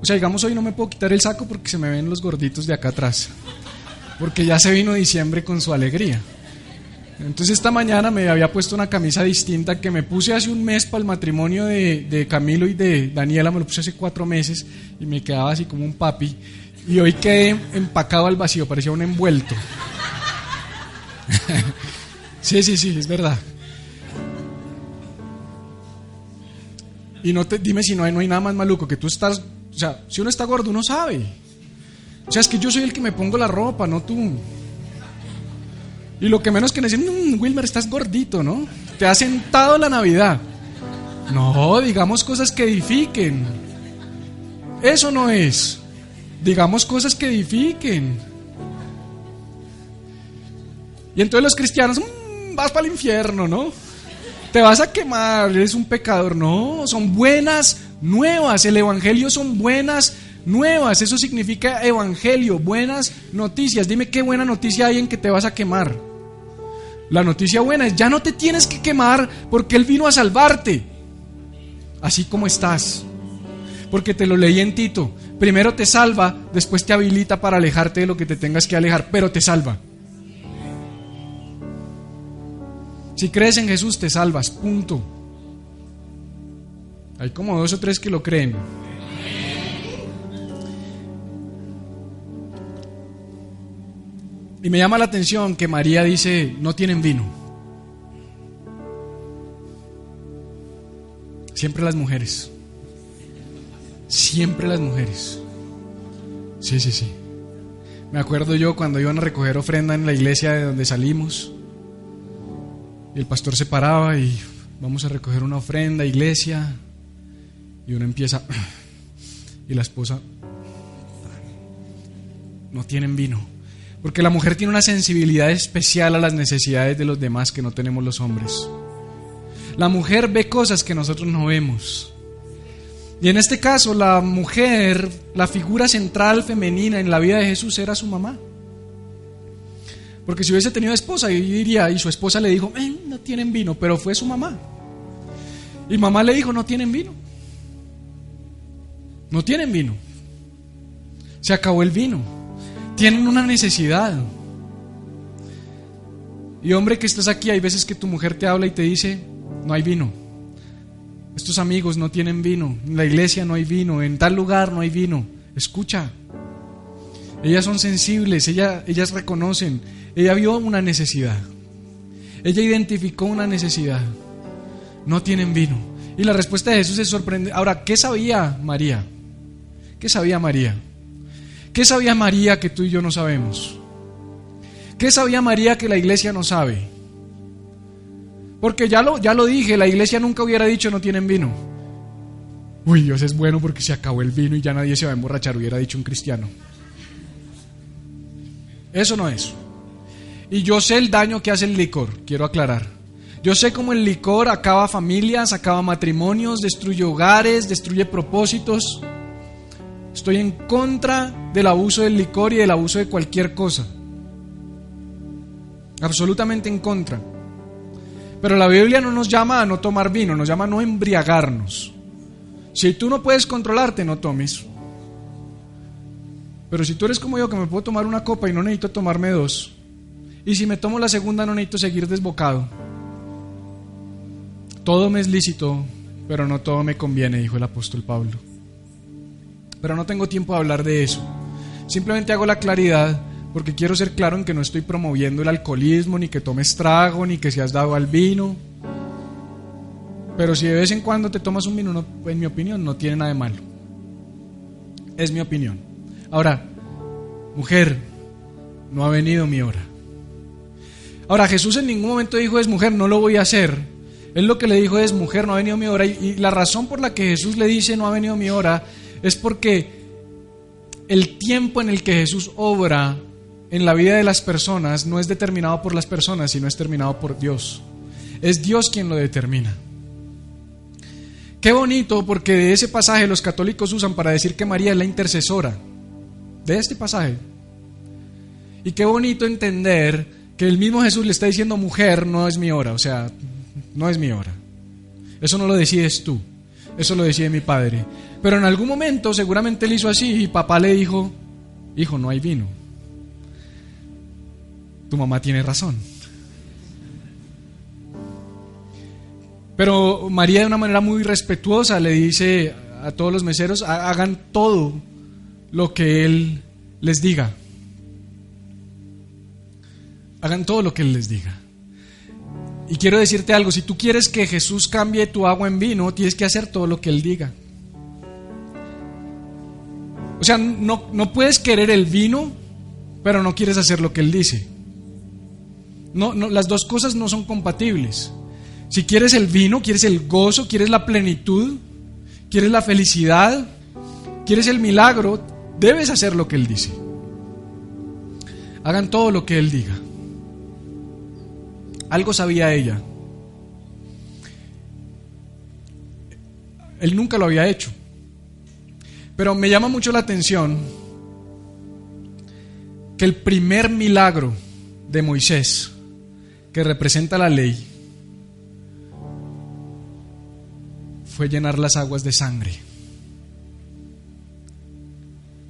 Speaker 1: O sea, digamos, hoy no me puedo quitar el saco porque se me ven los gorditos de acá atrás. Porque ya se vino diciembre con su alegría. Entonces esta mañana me había puesto una camisa distinta que me puse hace un mes para el matrimonio de, de, Camilo y de Daniela, me lo puse hace cuatro meses y me quedaba así como un papi. Y hoy quedé empacado al vacío, parecía un envuelto. sí, sí, sí, es verdad. Y no te, dime si no hay, no hay nada más maluco, que tú estás, o sea, si uno está gordo, uno sabe. O sea, es que yo soy el que me pongo la ropa, no tú. Y lo que menos que dicen, mmm, Wilmer, estás gordito, ¿no? Te ha sentado la Navidad. No, digamos cosas que edifiquen. Eso no es. Digamos cosas que edifiquen. Y entonces los cristianos, mmm, vas para el infierno, ¿no? Te vas a quemar, eres un pecador. No, son buenas nuevas. El Evangelio son buenas nuevas. Eso significa evangelio, buenas noticias. Dime qué buena noticia hay en que te vas a quemar. La noticia buena es, ya no te tienes que quemar porque Él vino a salvarte. Así como estás. Porque te lo leí en Tito. Primero te salva, después te habilita para alejarte de lo que te tengas que alejar, pero te salva. Si crees en Jesús, te salvas, punto. Hay como dos o tres que lo creen. Y me llama la atención que María dice, no tienen vino. Siempre las mujeres. Siempre las mujeres. Sí, sí, sí. Me acuerdo yo cuando iban a recoger ofrenda en la iglesia de donde salimos. Y el pastor se paraba y vamos a recoger una ofrenda, iglesia. Y uno empieza. Y la esposa. No tienen vino. Porque la mujer tiene una sensibilidad especial a las necesidades de los demás que no tenemos los hombres. La mujer ve cosas que nosotros no vemos. Y en este caso, la mujer, la figura central femenina en la vida de Jesús era su mamá. Porque si hubiese tenido esposa, yo diría, y su esposa le dijo, no tienen vino, pero fue su mamá. Y mamá le dijo, no tienen vino. No tienen vino. Se acabó el vino tienen una necesidad. Y hombre que estás aquí, hay veces que tu mujer te habla y te dice, no hay vino. Estos amigos no tienen vino, en la iglesia no hay vino, en tal lugar no hay vino. Escucha. Ellas son sensibles, ellas, ellas reconocen. Ella vio una necesidad. Ella identificó una necesidad. No tienen vino. Y la respuesta de Jesús es sorprendente. Ahora, ¿qué sabía María? ¿Qué sabía María? ¿Qué sabía María que tú y yo no sabemos? ¿Qué sabía María que la iglesia no sabe? Porque ya lo, ya lo dije, la iglesia nunca hubiera dicho no tienen vino. Uy, Dios es bueno porque se acabó el vino y ya nadie se va a emborrachar, hubiera dicho un cristiano. Eso no es. Y yo sé el daño que hace el licor, quiero aclarar. Yo sé cómo el licor acaba familias, acaba matrimonios, destruye hogares, destruye propósitos. Estoy en contra del abuso del licor y del abuso de cualquier cosa. Absolutamente en contra. Pero la Biblia no nos llama a no tomar vino, nos llama a no embriagarnos. Si tú no puedes controlarte, no tomes. Pero si tú eres como yo, que me puedo tomar una copa y no necesito tomarme dos, y si me tomo la segunda, no necesito seguir desbocado. Todo me es lícito, pero no todo me conviene, dijo el apóstol Pablo. Pero no tengo tiempo de hablar de eso. Simplemente hago la claridad porque quiero ser claro en que no estoy promoviendo el alcoholismo, ni que tomes trago, ni que seas dado al vino. Pero si de vez en cuando te tomas un vino, en mi opinión, no tiene nada de malo. Es mi opinión. Ahora, mujer, no ha venido mi hora. Ahora, Jesús en ningún momento dijo es mujer, no lo voy a hacer. Él lo que le dijo es mujer, no ha venido mi hora. Y, y la razón por la que Jesús le dice no ha venido mi hora es porque el tiempo en el que Jesús obra en la vida de las personas no es determinado por las personas, sino es determinado por Dios. es Dios quien lo determina. Qué bonito porque de ese pasaje los católicos usan para decir que María es la intercesora. De este pasaje. Y qué bonito entender que el mismo Jesús le está diciendo, mujer, no es mi hora, o sea, no es mi hora. Eso no lo decides tú, eso lo decide mi padre. Pero en algún momento seguramente él hizo así y papá le dijo, hijo, no hay vino. Tu mamá tiene razón. Pero María de una manera muy respetuosa le dice a todos los meseros, hagan todo lo que Él les diga. Hagan todo lo que Él les diga. Y quiero decirte algo, si tú quieres que Jesús cambie tu agua en vino, tienes que hacer todo lo que Él diga. O sea, no, no puedes querer el vino, pero no quieres hacer lo que Él dice. No, no, las dos cosas no son compatibles. Si quieres el vino, quieres el gozo, quieres la plenitud, quieres la felicidad, quieres el milagro, debes hacer lo que Él dice. Hagan todo lo que Él diga. Algo sabía ella. Él nunca lo había hecho. Pero me llama mucho la atención que el primer milagro de Moisés, que representa la ley, fue llenar las aguas de sangre.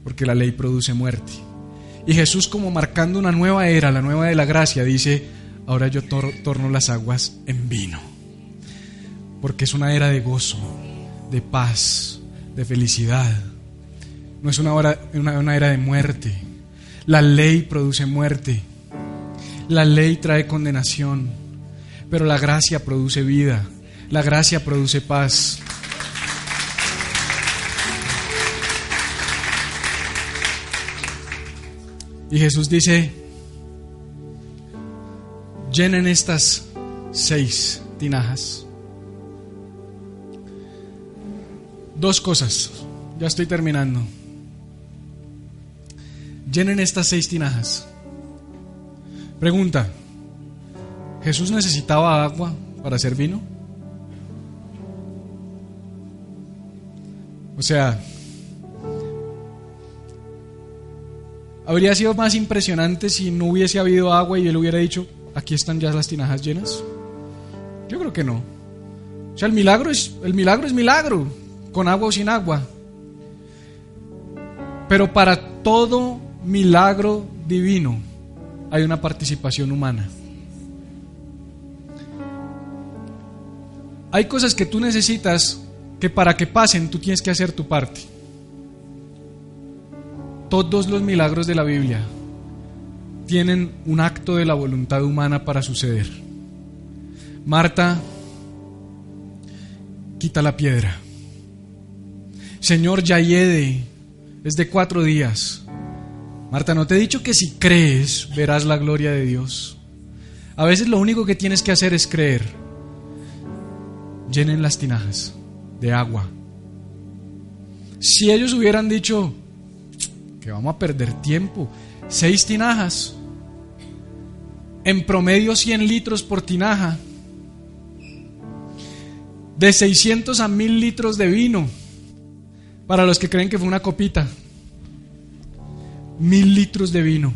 Speaker 1: Porque la ley produce muerte. Y Jesús como marcando una nueva era, la nueva de la gracia, dice, ahora yo torno las aguas en vino. Porque es una era de gozo, de paz, de felicidad. No es una, hora, una, una era de muerte. La ley produce muerte. La ley trae condenación. Pero la gracia produce vida. La gracia produce paz. Y Jesús dice, llenen estas seis tinajas. Dos cosas, ya estoy terminando. Llenen estas seis tinajas. Pregunta, ¿Jesús necesitaba agua para hacer vino? O sea, habría sido más impresionante si no hubiese habido agua y él hubiera dicho, aquí están ya las tinajas llenas. Yo creo que no. O sea, el milagro es, el milagro es milagro, con agua o sin agua. Pero para todo milagro divino hay una participación humana. Hay cosas que tú necesitas que para que pasen tú tienes que hacer tu parte. Todos los milagros de la Biblia tienen un acto de la voluntad humana para suceder. Marta quita la piedra. Señor, ya es de cuatro días. Marta, ¿no te he dicho que si crees verás la gloria de Dios? A veces lo único que tienes que hacer es creer. Llenen las tinajas de agua. Si ellos hubieran dicho que vamos a perder tiempo, seis tinajas, en promedio 100 litros por tinaja, de 600 a 1000 litros de vino, para los que creen que fue una copita, mil litros de vino.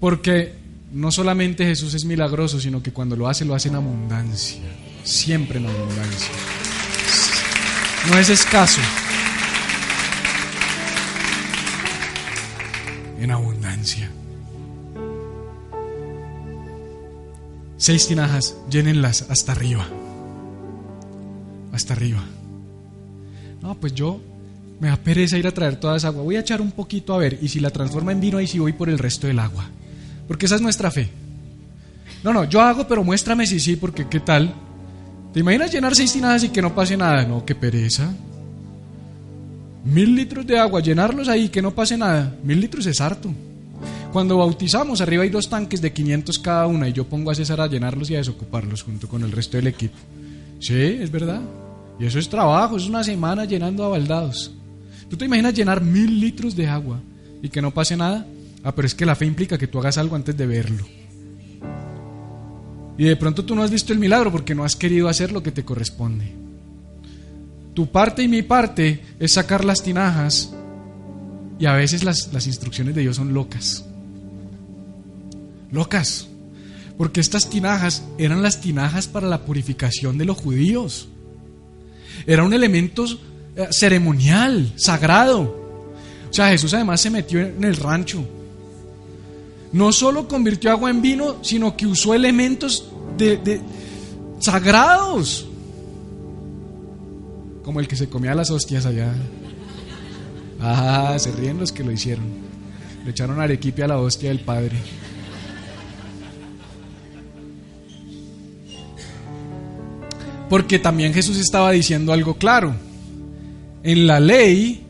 Speaker 1: Porque no solamente Jesús es milagroso, sino que cuando lo hace, lo hace en abundancia siempre en abundancia. No es escaso. En abundancia. Seis tinajas, llénenlas hasta arriba. Hasta arriba. No, pues yo me da pereza ir a traer toda esa agua. Voy a echar un poquito a ver. Y si la transforma en vino, ahí sí voy por el resto del agua. Porque esa es nuestra fe. No, no, yo hago, pero muéstrame si sí, porque qué tal ¿Te imaginas llenar seis tinajas y que no pase nada? No, qué pereza. Mil litros de agua, llenarlos ahí, que no pase nada. Mil litros es harto. Cuando bautizamos, arriba hay dos tanques de 500 cada una y yo pongo a César a llenarlos y a desocuparlos junto con el resto del equipo. Sí, es verdad. Y eso es trabajo, es una semana llenando a baldados. ¿Tú te imaginas llenar mil litros de agua y que no pase nada? Ah, pero es que la fe implica que tú hagas algo antes de verlo. Y de pronto tú no has visto el milagro porque no has querido hacer lo que te corresponde. Tu parte y mi parte es sacar las tinajas y a veces las, las instrucciones de Dios son locas. Locas. Porque estas tinajas eran las tinajas para la purificación de los judíos. Era un ceremonial, sagrado. O sea, Jesús además se metió en el rancho. No solo convirtió agua en vino, sino que usó elementos de, sagrados. Como el que se comía las hostias allá. Ah, se ríen los que lo hicieron. Le echaron arequipe a la hostia del Padre. Porque también Jesús estaba diciendo algo claro. En la ley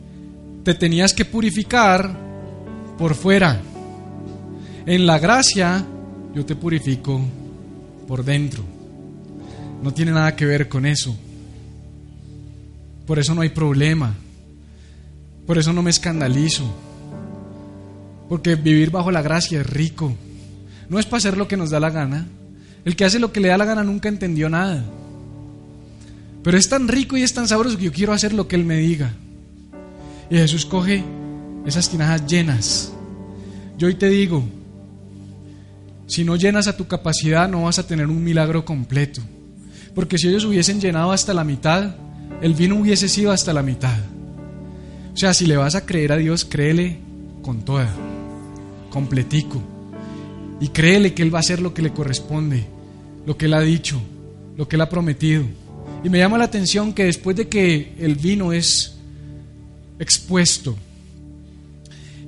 Speaker 1: te tenías que purificar por fuera. En la gracia yo te purifico por dentro. No tiene nada que ver con eso. Por eso no hay problema. Por eso no me escandalizo. Porque vivir bajo la gracia es rico. No es para hacer lo que nos da la gana. El que hace lo que le da la gana nunca entendió nada. Pero es tan rico y es tan sabroso que yo quiero hacer lo que Él me diga. Y Jesús coge esas tinajas llenas. Yo hoy te digo, si no llenas a tu capacidad no vas a tener un milagro completo. Porque si ellos hubiesen llenado hasta la mitad, el vino hubiese sido hasta la mitad. O sea, si le vas a creer a Dios, créele con toda, completico. Y créele que Él va a hacer lo que le corresponde, lo que Él ha dicho, lo que Él ha prometido. Y me llama la atención que después de que el vino es expuesto,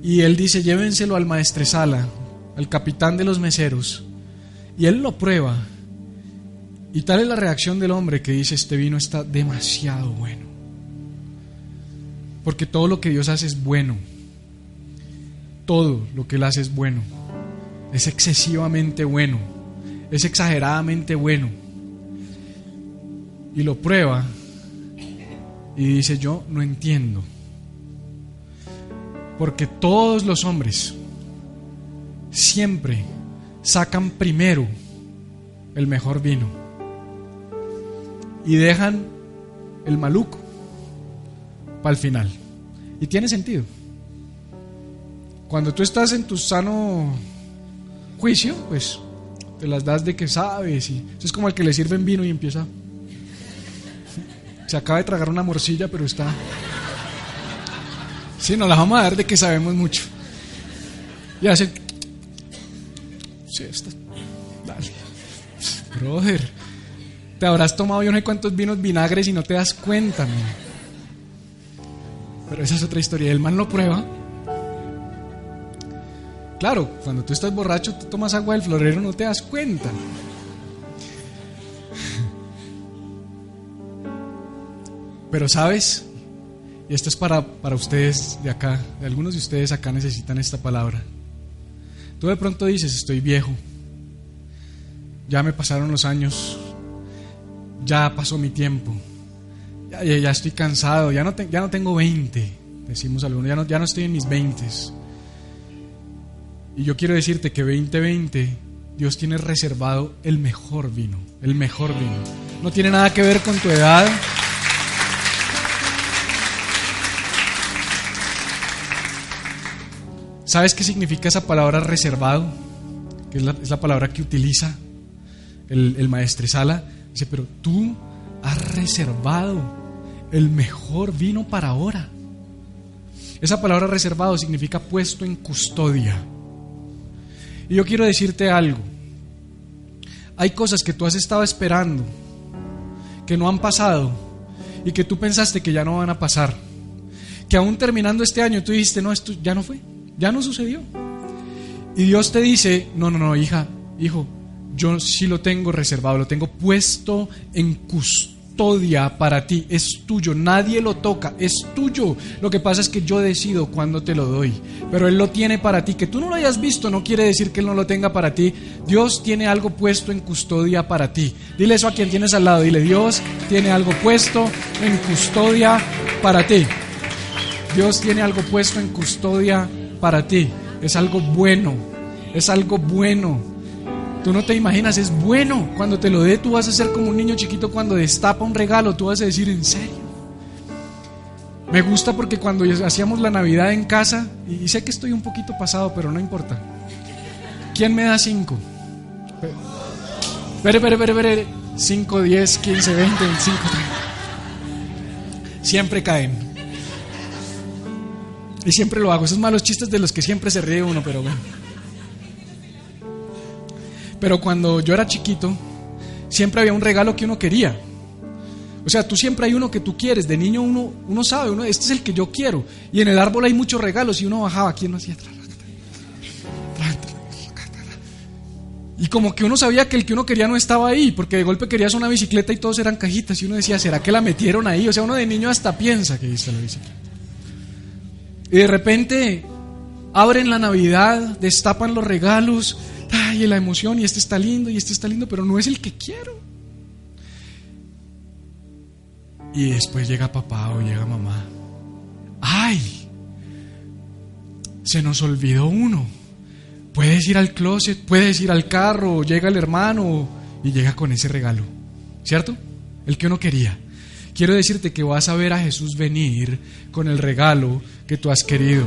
Speaker 1: y Él dice, llévenselo al maestresala, al capitán de los meseros, y Él lo prueba. Y tal es la reacción del hombre que dice, este vino está demasiado bueno. Porque todo lo que Dios hace es bueno. Todo lo que Él hace es bueno. Es excesivamente bueno. Es exageradamente bueno y lo prueba y dice, yo no entiendo. Porque todos los hombres siempre sacan primero el mejor vino y dejan el maluco para el final. Y tiene sentido. Cuando tú estás en tu sano juicio, pues te las das de que sabes. Y es como el que le sirven vino y empieza se acaba de tragar una morcilla, pero está. Sí, nos la vamos a dar de que sabemos mucho. Y hace. Sí, está. Dale. Brother, te habrás tomado yo no sé cuántos vinos vinagres y no te das cuenta, man. Pero esa es otra historia. El man lo prueba. Claro, cuando tú estás borracho, tú tomas agua del florero, no te das cuenta. Pero sabes, y esto es para, para ustedes de acá, de algunos de ustedes acá necesitan esta palabra. Tú de pronto dices, estoy viejo, ya me pasaron los años, ya pasó mi tiempo, ya, ya, estoy cansado, ya no, ya no tengo 20, decimos algunos, ya no, ya no estoy en mis 20. Y yo quiero decirte que 2020 Dios tiene reservado el mejor vino, el mejor vino. No tiene nada que ver con tu edad. ¿Sabes qué significa esa palabra reservado? Que es la, palabra que utiliza el, el maestresala. Dice, pero tú has reservado el mejor vino para ahora. Esa palabra reservado significa puesto en custodia. Y yo quiero decirte algo. Hay cosas que tú has estado esperando, que no han pasado y que tú pensaste que ya no van a pasar. Que aún terminando este año tú dijiste, no, esto ya no fue. Ya no sucedió. Y Dios te dice, no, no, no, hija, hijo, yo sí lo tengo reservado, lo tengo puesto en custodia para ti, es tuyo, nadie lo toca, es tuyo. Lo que pasa es que yo decido cuándo te lo doy, pero Él lo tiene para ti. Que tú no lo hayas visto no quiere decir que Él no lo tenga para ti. Dios tiene algo puesto en custodia para ti. Dile eso a quien tienes al lado, dile, Dios tiene algo puesto en custodia para ti. Dios tiene algo puesto en custodia para ti. Es algo bueno, es algo bueno. Tú no te imaginas, es bueno. Cuando te lo dé, tú vas a ser como un niño chiquito cuando destapa un regalo, tú vas a decir, ¿en serio? Me gusta porque cuando hacíamos la Navidad en casa, y sé que estoy un poquito pasado, pero no importa. ¿Quién me da cinco? Espere, espere, espere, espere. 5, 10, 15, 20, 25, 30. Siempre caen. Y siempre lo hago. Esos malos chistes de los que siempre se ríe uno, pero bueno. Pero cuando yo era chiquito, siempre había un regalo que uno quería. O sea, tú siempre hay uno que tú quieres. De niño uno, uno sabe, uno, este es el que yo quiero. Y en el árbol hay muchos regalos y uno bajaba aquí, uno hacía. Y como que uno sabía que el que uno quería no estaba ahí, porque de golpe querías una bicicleta y todos eran cajitas. Y uno decía, ¿será que la metieron ahí? O sea, uno de niño hasta piensa que viste la bicicleta. Y de repente abren la Navidad, destapan los regalos, ay, la emoción, y este está lindo, y este está lindo, pero no es el que quiero. Y después llega papá o llega mamá. ¡Ay! Se nos olvidó uno. Puedes ir al closet, puedes ir al carro, llega el hermano y llega con ese regalo. ¿Cierto? El que uno quería. Quiero decirte que vas a ver a Jesús venir con el regalo que tú has querido.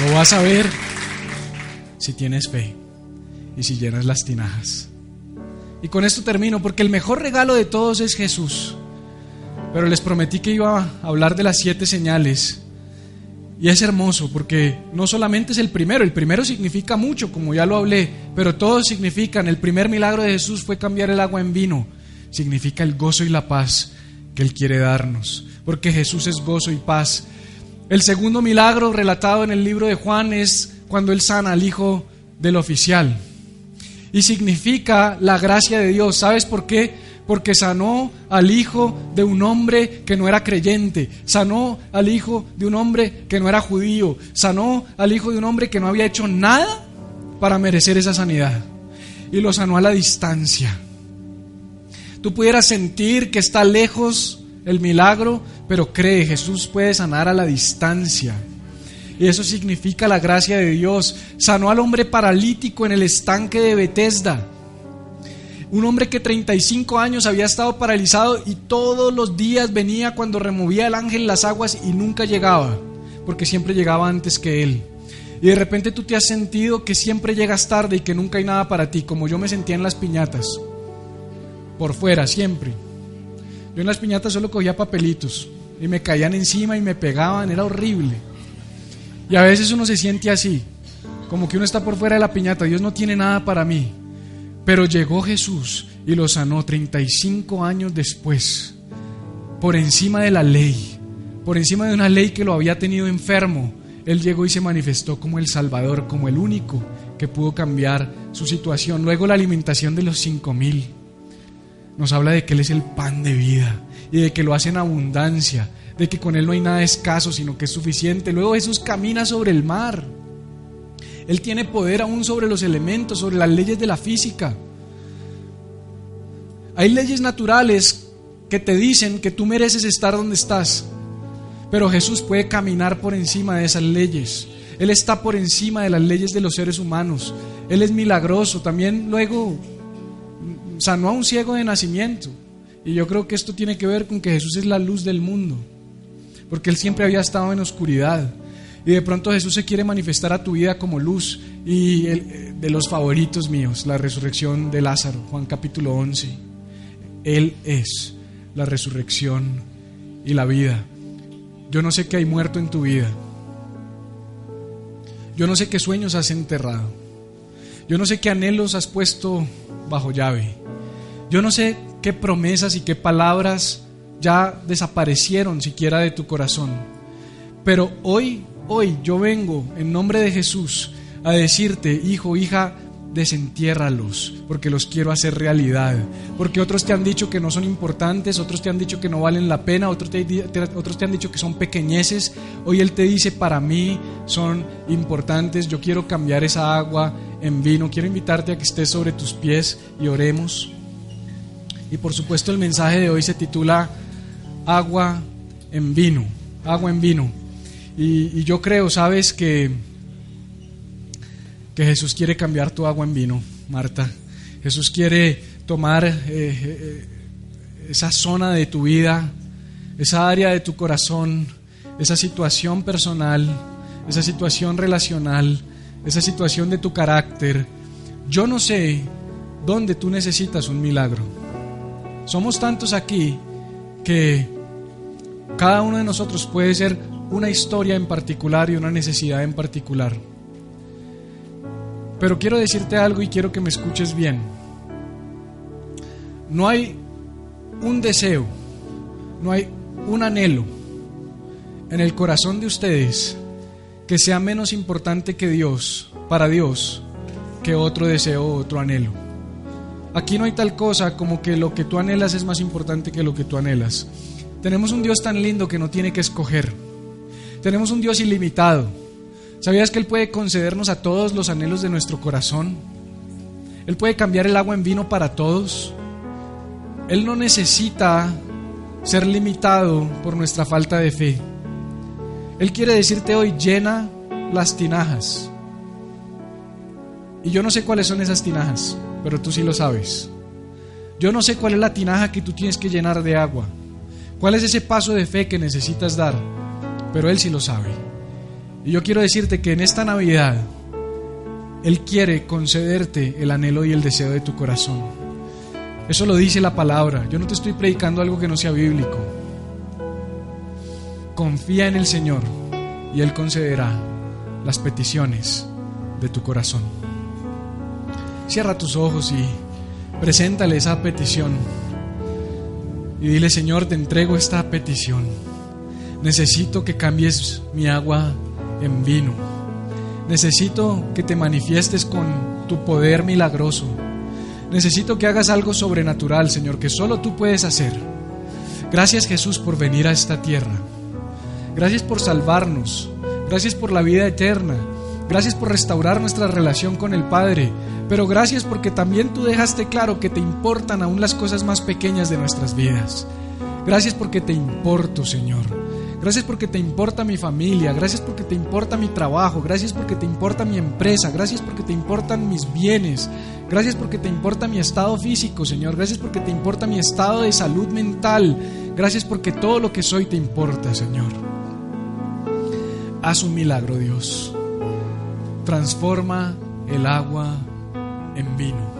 Speaker 1: Lo vas a ver si tienes fe y si llenas las tinajas. Y con esto termino, porque el mejor regalo de todos es Jesús. Pero les prometí que iba a hablar de las siete señales. Y es hermoso porque no solamente es el primero, el primero significa mucho, como ya lo hablé, pero todos significan, el primer milagro de Jesús fue cambiar el agua en vino, significa el gozo y la paz que Él quiere darnos, porque Jesús es gozo y paz. El segundo milagro relatado en el libro de Juan es cuando Él sana al hijo del oficial. Y significa la gracia de Dios. ¿Sabes por qué? porque sanó al hijo de un hombre que no era creyente, sanó al hijo de un hombre que no era judío, sanó al hijo de un hombre que no había hecho nada para merecer esa sanidad y lo sanó a la distancia. Tú pudieras sentir que está lejos el milagro, pero cree, Jesús puede sanar a la distancia. Y eso significa la gracia de Dios. Sanó al hombre paralítico en el estanque de Bethesda. Un hombre que 35 años había estado paralizado y todos los días venía cuando removía el ángel las aguas y nunca llegaba, porque siempre llegaba antes que él. Y de repente tú te has sentido que siempre llegas tarde y que nunca hay nada para ti, como yo me sentía en las piñatas. Por fuera, siempre. Yo en las piñatas solo cogía papelitos y me caían encima y me pegaban, era horrible. Y a veces uno se siente así, como que uno está por fuera de la piñata, Dios no tiene nada para mí. Pero llegó Jesús y lo sanó 35 años después, por encima de la ley, por encima de una ley que lo había tenido enfermo. Él llegó y se manifestó como el Salvador, como el único que pudo cambiar su situación. Luego la alimentación de los cinco mil nos habla de que Él es el pan de vida y de que lo hace en abundancia, de que con Él no hay nada escaso, sino que es suficiente. Luego Jesús camina sobre el mar él tiene poder aún sobre los elementos, sobre las leyes de la física. Hay leyes naturales que te dicen que tú mereces estar donde estás, pero Jesús puede caminar por encima de esas leyes. Él está por encima de las leyes de los seres humanos. Él es milagroso. También luego sanó a un ciego de nacimiento. Y yo creo que esto tiene que ver con que Jesús es la luz del mundo, porque Él siempre había estado en oscuridad. Y de pronto Jesús se quiere manifestar a tu vida como luz. Y de los favoritos míos, la resurrección de Lázaro, Juan capítulo 11. Él es la resurrección y la vida. Yo no sé qué hay muerto en tu vida. Yo no sé qué sueños has enterrado. Yo no sé qué anhelos has puesto bajo llave. Yo no sé qué promesas y qué palabras ya desaparecieron siquiera de tu corazón. Pero hoy Hoy yo vengo en nombre de Jesús a decirte, hijo, hija, desentiérralos, porque los quiero hacer realidad. Porque otros te han dicho que no son importantes, otros te han dicho que no valen la pena, otros te, otros te han dicho que son pequeñeces. Hoy Él te dice, para mí son importantes, yo quiero cambiar esa agua en vino. Quiero invitarte a que estés sobre tus pies y oremos. Y por supuesto el mensaje de hoy se titula Agua en vino, agua en vino. Y, yo creo, sabes, que, que Jesús quiere cambiar tu agua en vino, Marta. Jesús quiere tomar eh, eh, esa zona de tu vida, esa área de tu corazón, esa situación personal, esa situación relacional, esa situación de tu carácter. Yo no sé dónde tú necesitas un milagro. Somos tantos aquí que cada uno de nosotros puede ser una historia en particular y una necesidad en particular. Pero quiero decirte algo y quiero que me escuches bien. No hay un deseo, no hay un anhelo en el corazón de ustedes que sea menos importante que Dios, para Dios, que otro deseo o otro anhelo. Aquí no hay tal cosa como que lo que tú anhelas es más importante que lo que tú anhelas. Tenemos un Dios tan lindo que no tiene que escoger. Tenemos un Dios ilimitado. ¿Sabías que Él puede concedernos a todos los anhelos de nuestro corazón? Él puede cambiar el agua en vino para todos. Él no necesita ser limitado por nuestra falta de fe. Él quiere decirte hoy, llena las tinajas. Y yo no sé cuáles son esas tinajas, pero tú sí lo sabes. Yo no sé cuál es la tinaja que tú tienes que llenar de agua. ¿Cuál es ese paso de fe que necesitas dar? Pero Él sí lo sabe. Y yo quiero decirte que en esta Navidad Él quiere concederte el anhelo y el deseo de tu corazón. Eso lo dice la palabra. Yo no te estoy predicando algo que no sea bíblico. Confía en el Señor y Él concederá las peticiones de tu corazón. Cierra tus ojos y preséntale esa petición. Y dile, Señor, te entrego esta petición. Necesito que cambies mi agua en vino. Necesito que te manifiestes con tu poder milagroso. Necesito que hagas algo sobrenatural, Señor, que solo tú puedes hacer. Gracias Jesús por venir a esta tierra. Gracias por salvarnos. Gracias por la vida eterna. Gracias por restaurar nuestra relación con el Padre. Pero gracias porque también tú dejaste claro que te importan aún las cosas más pequeñas de nuestras vidas. Gracias porque te importo, Señor. Gracias porque te importa mi familia. Gracias porque te importa mi trabajo. Gracias porque te importa mi empresa. Gracias porque te importan mis bienes. Gracias porque te importa mi estado físico, Señor. Gracias porque te importa mi estado de salud mental. Gracias porque todo lo que soy te importa, Señor. Haz un milagro, Dios. Transforma el agua en vino.